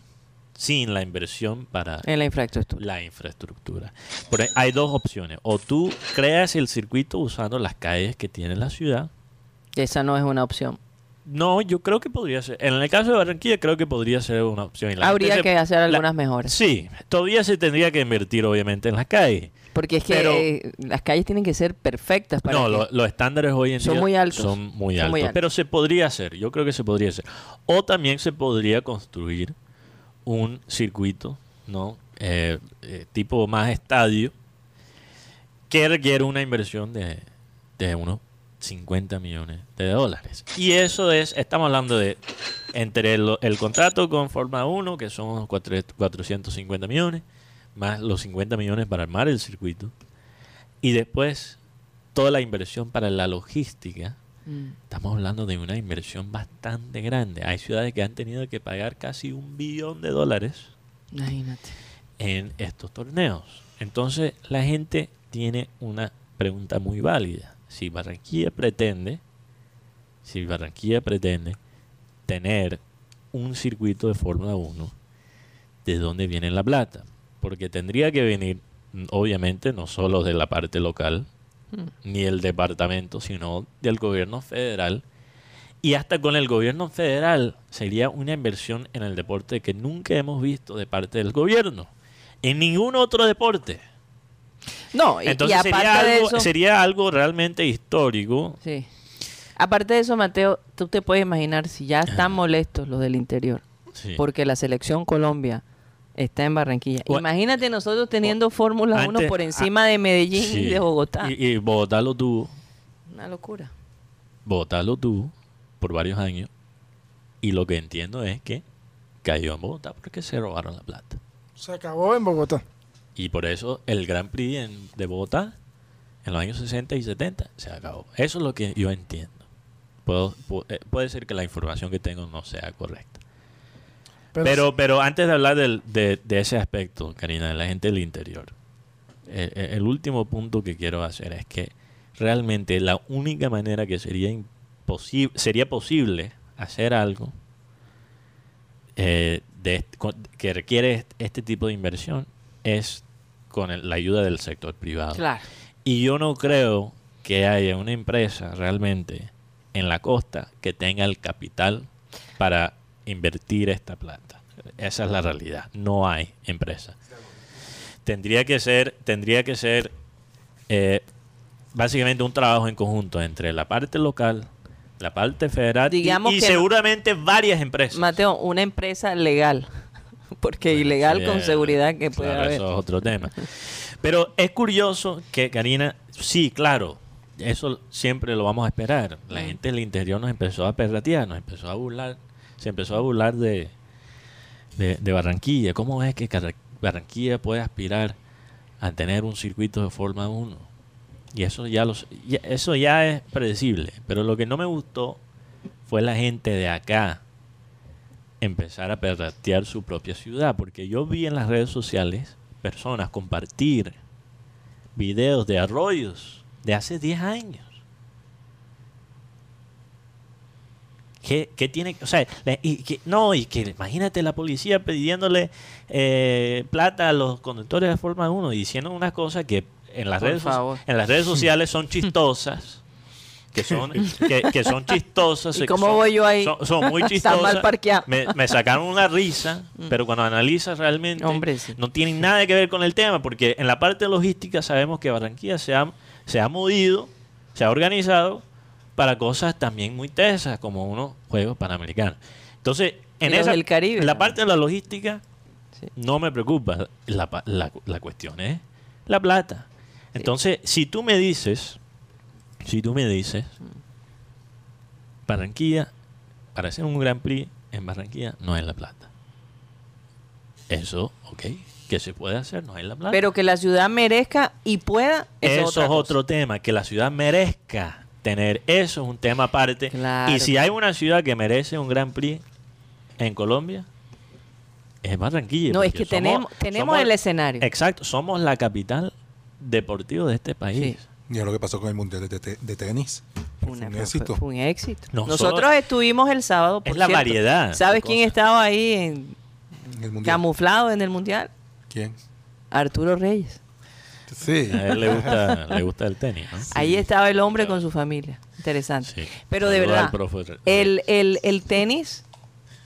sin la inversión para En la infraestructura. la infraestructura. Pero hay dos opciones. O tú creas el circuito usando las calles que tiene la ciudad, Esa no es una opción. no, yo creo que podría ser. En el caso de Barranquilla, creo que podría ser una opción. La Habría que hacer la- algunas mejoras. Sí, todavía se tendría que invertir, obviamente, en las calles. Porque es que Pero- eh, las calles tienen que ser perfectas para No, lo- los estándares hoy en Son día muy altos. son muy Son altos. muy altos. Pero se podría hacer, yo creo que se podría hacer. O también se podría construir un circuito, ¿no? Eh, eh, tipo más estadio, que requiere una inversión de, de unos 50 millones de dólares. Y eso es, estamos hablando de entre el, el contrato con Fórmula 1, que son unos cuatro- 450 millones, más los 50 millones para armar el circuito, y después toda la inversión para la logística. Mm. Estamos hablando de una inversión bastante grande. Hay ciudades que han tenido que pagar casi un billón de dólares Imagínate. en estos torneos. Entonces la gente tiene una pregunta muy válida. Si Barranquilla pretende, si Barranquilla pretende tener un circuito de Fórmula 1, ¿de dónde viene la plata? Porque tendría que venir, mm, obviamente, no solo de la parte local, ni el departamento, sino del gobierno federal. Y hasta con el gobierno federal sería una inversión en el deporte que nunca hemos visto de parte del gobierno. En ningún otro deporte. No, y, Entonces sería, algo, eso... sería algo realmente histórico. Sí. Aparte de eso, Mateo, tú te puedes imaginar si ya están molestos los del interior, Sí. porque la selección Colombia está en Barranquilla. Imagínate nosotros teniendo Fórmula 1 antes- por encima de Medellín y de Bogotá. Y, y Bogotá lo tuvo. Una locura. Bogotá lo tuvo por varios años. Y lo que entiendo es que cayó en Bogotá porque se robaron la plata. Se acabó en Bogotá. Y por eso el Gran Prix en- de Bogotá en los años 60 y 70 se acabó. Eso es lo que yo entiendo. Puedo- eh, puede ser que la información que tengo no sea correcta. Pero, pero antes de hablar del- de, de ese aspecto, Karina, de la gente del interior, eh, eh, el último punto que quiero hacer es que realmente la única manera que sería imposible, sería posible hacer algo eh, de est- con- que requiere est- este tipo de inversión es con el- la ayuda del sector privado. Claro. Y yo no creo que haya una empresa realmente en la costa que tenga el capital para invertir esta plata. Esa es la realidad. No hay empresa. Tendría que ser, tendría que ser eh, básicamente un trabajo en conjunto entre la parte local, la parte federal y- Digamos y, que no- seguramente varias empresas. Mateo, una empresa legal, porque Bueno, ilegal sí, con eh, seguridad que puede claro, haber. Eso es otro tema. Pero es curioso que Karina, sí, claro, eso siempre lo vamos a esperar. La Mm. gente del interior nos empezó a perratear, nos empezó a burlar, se empezó a burlar de, de, Barranquilla. ¿Cómo es que Barranquilla puede aspirar a tener un circuito de Fórmula 1. Y eso ya, los, ya- eso ya es predecible. Pero lo que no me gustó fue la gente de acá empezar a perratear su propia ciudad. Porque yo vi en las redes sociales personas compartir videos de arroyos de hace 10 años. ¿Qué, qué tiene? O sea, la- y que, no, y que imagínate la policía pidiéndole eh, plata a los conductores de Fórmula 1 y diciendo unas cosas que en las, Por redes, favor. en las redes sociales son chistosas. Que son, que, que son chistosas. ¿Y que cómo son- voy yo ahí? Son, son muy Está chistosas. mal parqueado. Me, me sacaron una risa, pero cuando analizas realmente Hombre, sí. no tienen nada que ver con el tema, porque en la parte logística sabemos que Barranquilla se ha, se ha movido, se ha organizado para cosas también muy tesas, como unos Juegos Panamericanos. Entonces, en esa, del Caribe, en la ¿no? parte de la logística, Sí. no me preocupa. La, la- la cuestión es la plata. Entonces, si tú me dices, si tú me dices, Barranquilla, para hacer un Gran Prix en Barranquilla, no es la plata. Eso, ok, que se puede hacer, no es la plata. Pero que la ciudad merezca y pueda, eso, Eso es otra es cosa. otro tema, que la ciudad merezca tener. Eso es un tema aparte. Claro. Y si hay una ciudad que merece un Gran Prix en Colombia, es Barranquilla. No, es que tenemos, tenemos somos- el escenario. Exacto, somos la capital deportiva de este país. Sí. Ya lo que pasó con el Mundial de, te- de tenis. Una- un éxito. fue un éxito. No Nosotros estuvimos el sábado. por Es la cierto. variedad ¿Sabes quién estaba ahí en- En el Mundial. camuflado en el mundial? ¿Quién? Arturo Reyes. Sí. A él le gusta, le gusta el tenis, ¿no? Ahí estaba el hombre con su familia. Interesante. Sí. Pero de verdad, el, el, el tenis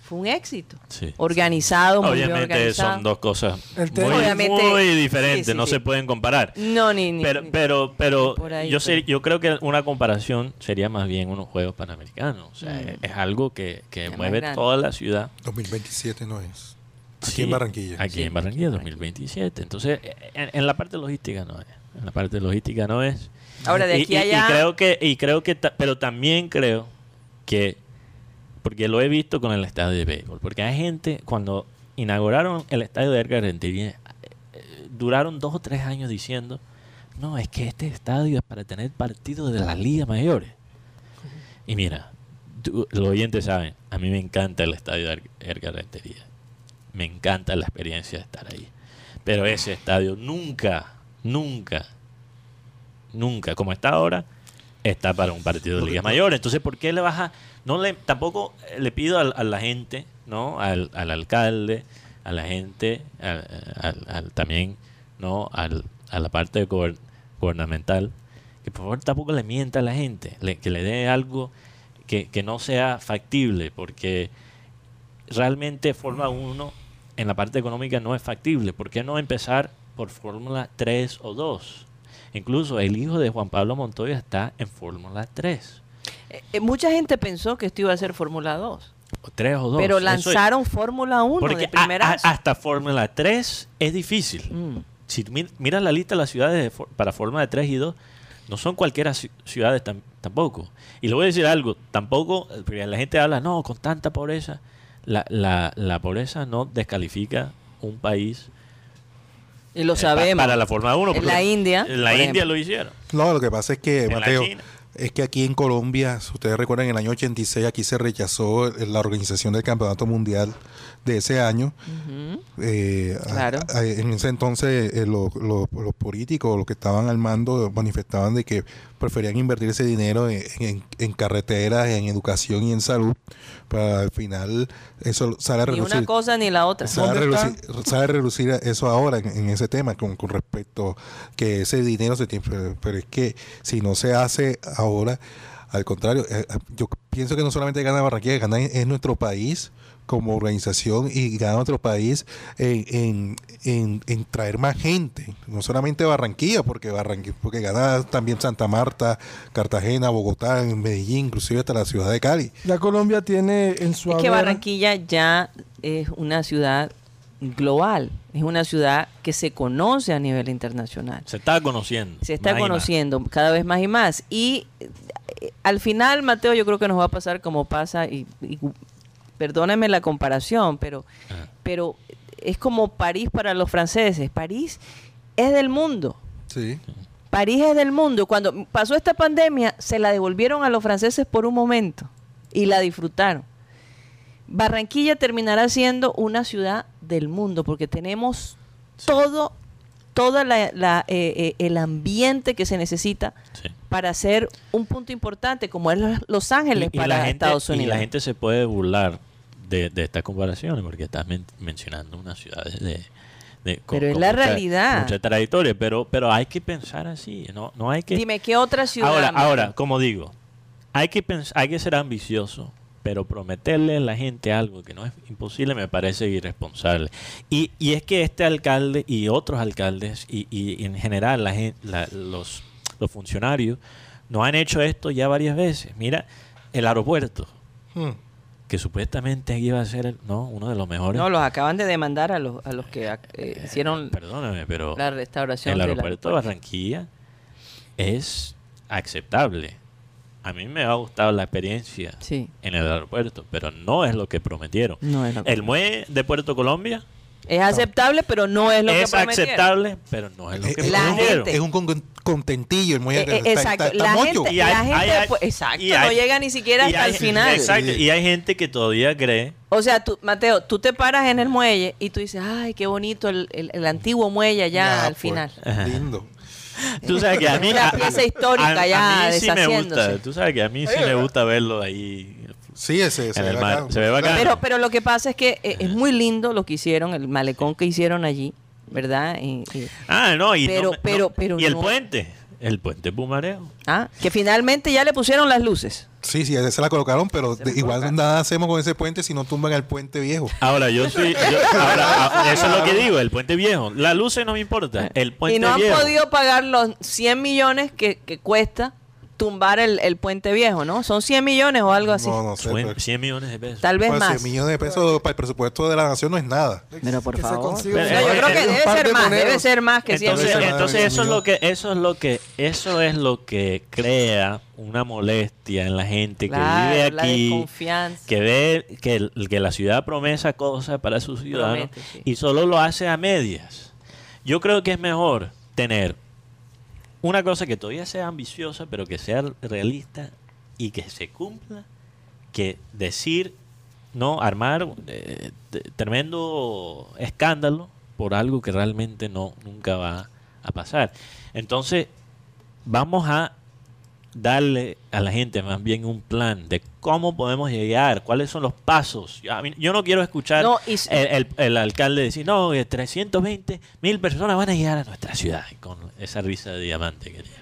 fue un éxito. Sí. Organizado, muy bien Obviamente organizado. son dos cosas muy, diferentes, sí, sí, no sí. se pueden comparar. No, ni, ni- Pero, ni- pero, pero por ahí, yo, sé, pero- yo creo que una comparación sería más bien unos Juegos Panamericanos. O sea, Mm. es algo que, que mueve grande. toda la ciudad. 2027 no es. Aquí Sí, en Barranquilla. Aquí Sí, en Barranquilla 2027. Entonces, en, en la parte logística no es. En la parte logística no es. Ahora, de Y- aquí y, a y allá. creo que, y creo que, ta- pero también creo que, porque lo he visto con el estadio de béisbol, porque hay gente, cuando inauguraron el estadio de Edgar Rentería, eh, eh, duraron dos o tres años diciendo, no, es que este estadio es para tener partidos de las ligas mayores. Y mira, tú- los oyentes saben, a mí me encanta el estadio de Edgar Rentería. Me encanta la experiencia de estar ahí. Pero ese estadio nunca, nunca, nunca, como está ahora, está para un partido de Liga Mayor. Entonces, ¿por qué le baja? No le, tampoco le pido al- a, la gente, ¿no? Al, al alcalde, a la gente, al- también, ¿no? Al, a la parte gubernamental, que por favor tampoco le mienta a la gente, le- que le dé algo que, que no sea factible, porque realmente Fórmula 1 en la parte económica no es factible. ¿Por qué no empezar por Fórmula 3 o 2? Incluso el hijo de Juan Pablo Montoya está en Fórmula 3. Eh, eh, mucha gente pensó que esto iba a ser Fórmula 2. O 3 o 2. Pero Eso es- lanzaron Fórmula 1 porque de a- primera. a- hasta Fórmula 3 es difícil. Mm. Si mi- miras la lista de las ciudades de para Fórmula 3 y 2, no son cualquiera ci- ciudades tam- tampoco. Y le voy a decir algo, tampoco, eh, la gente habla, no, con tanta pobreza. La, la, la pobreza no descalifica un país Y lo eh, sabemos. para la Fórmula 1. En la India, En la India ejemplo. lo hicieron. No, lo que pasa es que, En Mateo, es que aquí en Colombia, si ustedes recuerdan, en el año 86 aquí se rechazó la organización del Campeonato Mundial de ese año. Eh, a- Claro. a- en ese entonces eh, los, los- los políticos, los que estaban al mando, manifestaban de que preferían invertir ese dinero en, en- en carreteras, en educación y en salud, para al final eso sale a Ni reducir. una cosa ni la otra. ¿Dónde está? relucir, relucir eso ahora en, en ese tema con, con respecto que ese dinero se tiene, pero, pero es que si no se hace ahora, al contrario, eh, yo pienso que no solamente gana Barranquilla, gana es nuestro país como organización y gana nuestro país en, en, en- en traer más gente, no solamente Barranquilla, porque Barranquilla, porque gana también Santa Marta, Cartagena, Bogotá, Medellín, inclusive hasta la ciudad de Cali. Ya Colombia tiene en su Es que Barranquilla ya es una ciudad global, es una ciudad que se conoce a nivel internacional. Se está conociendo. Se está y conociendo cada vez más y más. Y eh, al final, Mateo, yo creo que nos va a pasar como pasa, y, y perdóname la comparación, pero, Ah. pero es como París para los franceses. París es del mundo. Sí. París es del mundo. Cuando pasó esta pandemia, se la devolvieron a los franceses por un momento y la disfrutaron. Barranquilla terminará siendo una ciudad del mundo porque tenemos todo, toda la, la, eh, eh, el ambiente que se necesita Sí. para ser un punto importante como es Los Ángeles Y- y para la gente, Estados y Unidos. la gente se puede burlar de, de estas comparaciones porque estás men- mencionando unas ciudades de, de- con- Pero es con la mucha- realidad. mucha trayectoria pero pero hay que pensar así no no hay que Dime, ¿qué otra ciudad? ahora ahora como digo hay que hay que ser ambicioso pero prometerle a la gente algo que no es imposible me parece irresponsable y, y es que este alcalde y otros alcaldes y, y en general la gen- la- los los funcionarios no han hecho esto ya varias veces mira el aeropuerto Hmm. Que supuestamente iba a ser el- no uno de los mejores. No, los acaban de demandar a los, a los que eh, hicieron perdóname pero la restauración el aeropuerto de Barranquilla es aceptable. A mí me ha gustado la experiencia Sí, en el aeropuerto pero no es lo que prometieron. No es lo que- el muelle de Puerto Colombia Es aceptable, pero no es lo que es prometieron. aceptable pero no es lo Es, que es La un- prometieron gente- es un con- contentillo el muelle Eh, que eh, está- exacto, está- está la mocho. gente, Y hay- la gente hay- hay- pues, exacto, y hay- no llega ni siquiera hasta hay- el final. exacto y hay gente que todavía cree O sea, tú, Mateo, tú te paras en el muelle y tú dices, ay, qué bonito el, el- el antiguo muelle allá Ya, al pues, final. Lindo. Tú sabes que a mí, Una pieza histórica a- ya a mí sí me gusta. Tú sabes que a mí sí me gusta verlo ahí Sí, ese, ese en el ve mar. Se ve bacán. Pero, pero lo que pasa es que eh, es muy lindo lo que hicieron, el malecón que hicieron allí, ¿verdad? Y- y- Ah, no, y, Pero- no pero- no. pero y el no. puente, el puente Pumareo. ah, que finalmente ya le pusieron las luces. Sí, sí, se la colocaron, pero de- igual colocaron. nada hacemos con ese puente si no tumban el puente viejo. Ahora, yo soy. yo- ahora, ah, eso es lo que digo, el puente viejo. Las luces no me importa. El puente y no han viejo. podido pagar los 100 millones que, que cuesta tumbar el, el puente viejo, ¿no? Son 100 millones o algo así. No, no sé. Cien- pero- 100 millones de pesos. Tal vez pues, más. 100 millones de pesos para el presupuesto de la nación no es nada. Pero por favor. No, yo creo que un debe ser de más, monedas. debe ser más que 100 Entonces, millones. entonces eso es lo que eso es lo que eso es lo que crea una molestia en la gente Claro, que vive aquí, que ve que, el- que la ciudad promesa cosas para sus ciudadanos Promete, sí. y solo lo hace a medias. Yo creo que es mejor tener una cosa que todavía sea ambiciosa, pero que sea realista y que se cumpla, que decir, no, armar eh, tremendo escándalo por algo que realmente no nunca va a pasar. Entonces, vamos a darle a la gente más bien un plan de cómo podemos llegar, cuáles son los pasos. Yo, a mí- yo no quiero escuchar No, y s- el, el- el alcalde decir, no, que 320 mil personas van a llegar a nuestra ciudad con esa risa de diamante que tiene.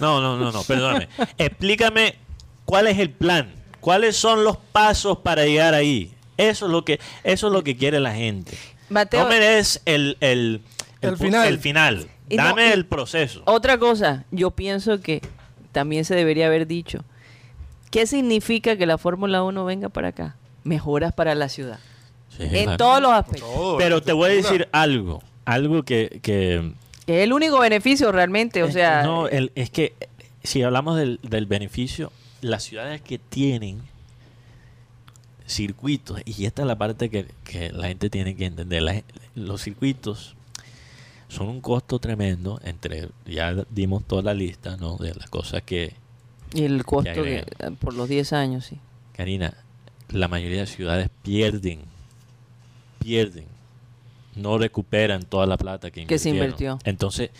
No, no, no, no, perdóname. Explícame cuál es el plan, cuáles son los pasos para llegar ahí. Eso es lo que, eso es lo que quiere la gente. Mateo, no me des el, el, El final. el final. Y no, Dame el proceso. otra cosa, yo pienso que también se debería haber dicho. ¿Qué significa que la Fórmula 1 venga para acá? Mejoras para la ciudad. Sí, En claro. todos los aspectos. Todo, Pero te voy a decir algo, algo que, que Que es el único beneficio realmente, o Es- sea... no, el- es que eh, si hablamos del, del beneficio, las ciudades que tienen circuitos, y esta es la parte que, que la gente tiene que entender, la los circuitos son un costo tremendo, entre ya dimos toda la lista ¿no? de las cosas que, y el costo que que- agregan. por los 10 años, sí. Karina, la mayoría de ciudades pierden, pierden, no recuperan toda la plata que, Que se invirtió. Entonces,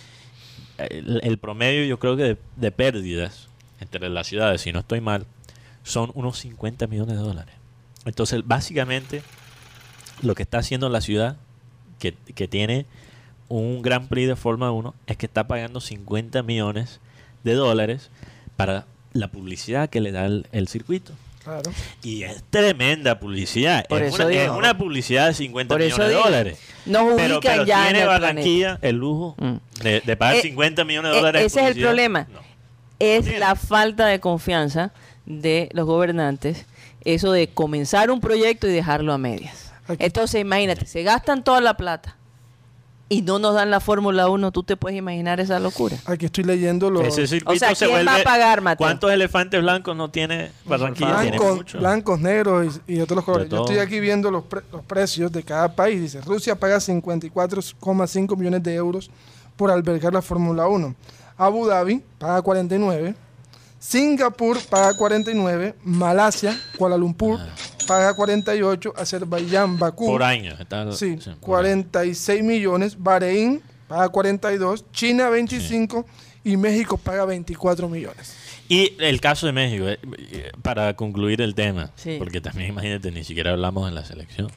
el, el promedio yo creo que de, de pérdidas entre las ciudades, si no estoy mal, son unos 50 millones de dólares. Entonces, básicamente, lo que está haciendo la ciudad, que, que tiene un Gran Prix de Fórmula 1, es que está pagando 50 millones de dólares para la publicidad que le da el- el circuito. Claro. Y es tremenda publicidad. Por es, eso una, es digo. una publicidad de 50 Por eso millones de dólares. Nos Pero, ubican pero ya en tiene el Barranquilla el lujo Mm. de, de pagar Eh, 50 millones de eh, dólares. en ese es el problema. No. es la falta de confianza de los gobernantes, eso de comenzar un proyecto y dejarlo a medias. Aquí- Entonces, imagínate, se gastan toda la plata y no nos dan la Fórmula 1, tú te puedes imaginar esa locura. Aquí estoy leyendo los Ese circuito O sea, se ¿quién va a pagar, Mateo? ¿Cuántos elefantes blancos no tiene Barranquilla? Tiene blancos, negros y, los colores. Yo estoy aquí viendo los, pre- los precios de cada país. Dice, Rusia paga 54,5 millones de euros por albergar la Fórmula 1. Abu Dhabi paga 49, Singapur paga 49, Malasia, Kuala Lumpur paga 48, Azerbaiyán, Bakú. Por año. está- Sí, sí, por año. 46 millones. Bahrein paga 42, China 25 y México paga 24 millones. Y el caso de México, eh, eh, para concluir el tema, Sí. porque también imagínate, ni siquiera hablamos de la selección.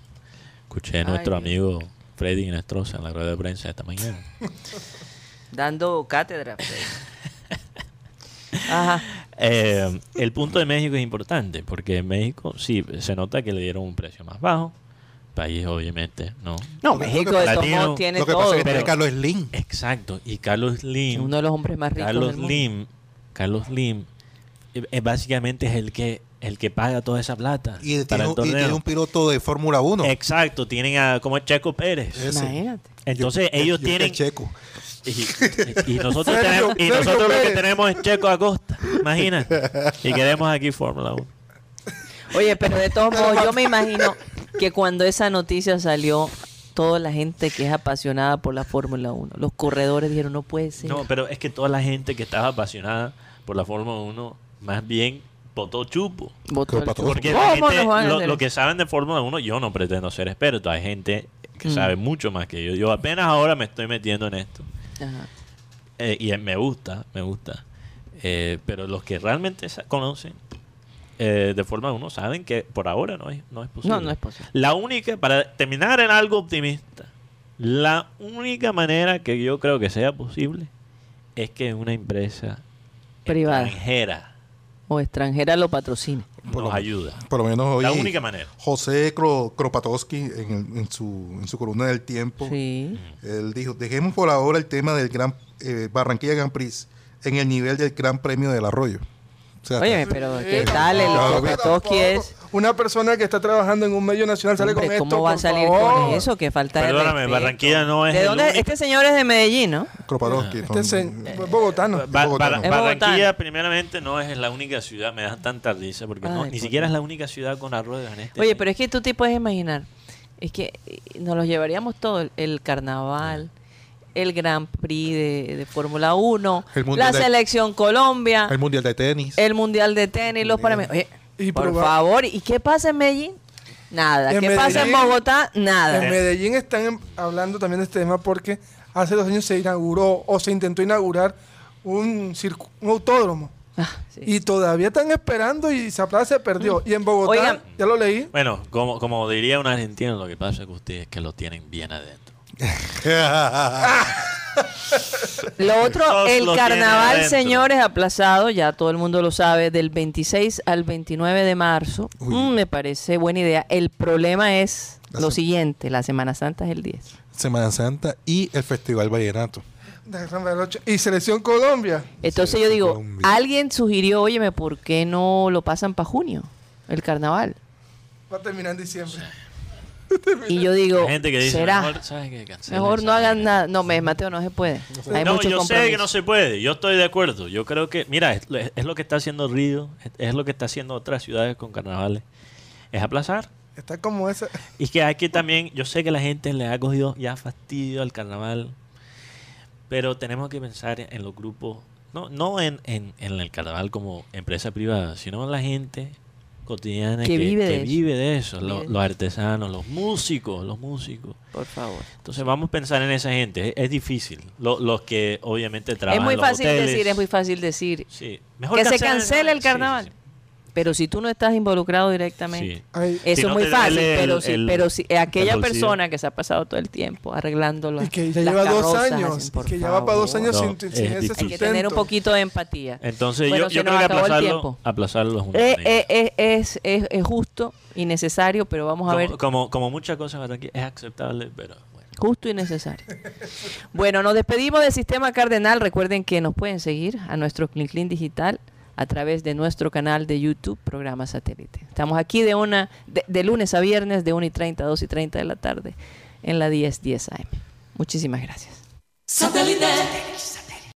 Escuché a nuestro Ay, amigo Freddy Nestroza en la rueda de prensa esta mañana. Dando cátedra. pues. Ajá. Eh, el punto de México es importante, porque en México sí se nota que le dieron un precio más bajo. País, obviamente, no. No, Lo México de todos modos tiene Lo que todo. pasa es que pero- tiene Carlos Slim. Exacto. Y Carlos Slim. uno de los hombres más ricos Carlos del mundo. Slim. Carlos Slim. eh, básicamente es el que el que paga toda esa plata Y para tiene, el y torneo. tiene un piloto de Fórmula 1. Exacto, tienen a como Checo Pérez. Ese. Imagínate. Entonces Yo- ellos yo- tienen checo. y, y nosotros tenemos, y nosotros lo que tenemos es Checo Acosta, imagínate. Y queremos aquí Fórmula 1. Oye, pero de todos modos, yo me imagino que cuando esa noticia salió, toda la gente que es apasionada por la Fórmula 1, los corredores dijeron, no puede ser. No, pero es que toda la gente que estaba apasionada por la Fórmula 1 más bien votó chupo. Votó chupo. Porque la ¿Cómo gente, nos van a lo, hacer lo eso? que saben de Fórmula 1, yo no pretendo ser experto. Hay gente que Mm. sabe mucho más que yo. Yo apenas ahora me estoy metiendo en esto. Ajá. Eh, y me gusta, me gusta. Eh, pero los que realmente conocen eh, de Fórmula 1 saben que por ahora no es, no es posible. No, no es posible. La única, para terminar en algo optimista, la única manera que yo creo que sea posible es que una empresa Privada. extranjera O extranjera lo patrocina. Por nos lo- ayuda. Por lo menos hoy. La única manera. José Kro- Kropatowski, en, el- en su, en su columna del tiempo, Sí. él dijo: Dejemos por ahora el tema del Gran eh, Barranquilla Grand Prix en el nivel del Gran Premio del Arroyo. O sea, Oye, pero ¿qué Eh, tal? El no, es... Una persona que está trabajando en un medio nacional sale Hombre, con esto. ¿Cómo va a salir favor. con eso? Que falta de Perdóname, respeto. Barranquilla no es ¿De el dónde? único- Este señor es de Medellín, ¿no? Kropatowski. Este con- es en- es bogotano. Ba- Bogotano. Bar- Es Barranquilla, primeramente, no es la única ciudad, me dan tanta risa, porque no, ni siquiera es la única ciudad con arroyos en este Oye, país. pero es que tú te puedes imaginar, es que eh, nos los llevaríamos todo, el, el carnaval, el Gran Prix de, de Fórmula 1, El la de- selección Colombia, El Mundial de Tenis. el Mundial de Tenis, los. Oye, Y por favor, ¿y qué pasa en Medellín? Nada. En ¿Qué pasa en Bogotá? Nada. En Medellín están hablando también de este tema porque hace dos años se inauguró o se intentó inaugurar un, circu- un autódromo. Ah, sí. Y todavía están esperando y Zaplata se perdió. Y en Bogotá, Oigan. ya lo leí, Bueno, como, como diría un argentino, lo que pasa es que ustedes que lo tienen bien adentro. Lo otro, el lo carnaval, señores, aplazado, ya todo el mundo lo sabe, del 26 al 29 de marzo. Mm, me parece buena idea. El problema es La lo siguiente, la Semana Santa es el 10. Semana Santa y el Festival Vallenato. y Selección Colombia. Entonces yo digo, Colombia. alguien sugirió, óyeme, ¿por qué no lo pasan para junio, el carnaval? Va a terminar en diciembre. Y yo digo, gente que dice, ¿será? mejor, ¿sabes qué? Cancela Mejor esa no hagan vaina". nada. No, me, Mateo, no se puede. Hay no, yo sé que no se puede. Yo estoy de acuerdo. Yo creo que, mira, es, es lo que está haciendo Río, es, es lo que está haciendo otras ciudades con carnavales. Es aplazar. Está como ese. Y que hay que también, yo sé que la gente le ha cogido ya fastidio al carnaval, pero tenemos que pensar en los grupos, no, no en, en, en el carnaval como empresa privada, sino en la gente cotidiana Que vive de eso. vive de eso, Vive. los artesanos, los músicos, los músicos. Por favor. Entonces vamos a pensar en esa gente, es, es difícil. Lo- los que obviamente trabajan Es muy en los fácil hoteles. decir, es muy fácil decir Sí. Mejor que se cancele el sí, carnaval. sí. Pero si tú no estás involucrado directamente, Sí. Eso Si no es muy fácil. el- pero si, el- pero si eh, aquella persona que se ha pasado todo el tiempo arreglando las y que ya lleva dos años. hacen, que ya va para dos años No, sin, es sin ese. Hay que tener un poquito de empatía. Entonces Bueno, yo, creo que aplazarlo, tiempo. aplazarlo es una Eh, eh, es, es, es justo y necesario, pero vamos a como, ver, como, como muchas cosas aquí es aceptable, pero bueno. justo y necesario. Bueno, nos despedimos del Sistema Cardenal. Recuerden que nos pueden seguir a nuestro Clean Clean Digital a través de nuestro canal de YouTube, Programa Satélite. Estamos aquí de, una, de, de lunes a viernes, de 1 y 30 a 2 y 30 de la tarde, en la 10 10 AM. Muchísimas gracias. Satellite.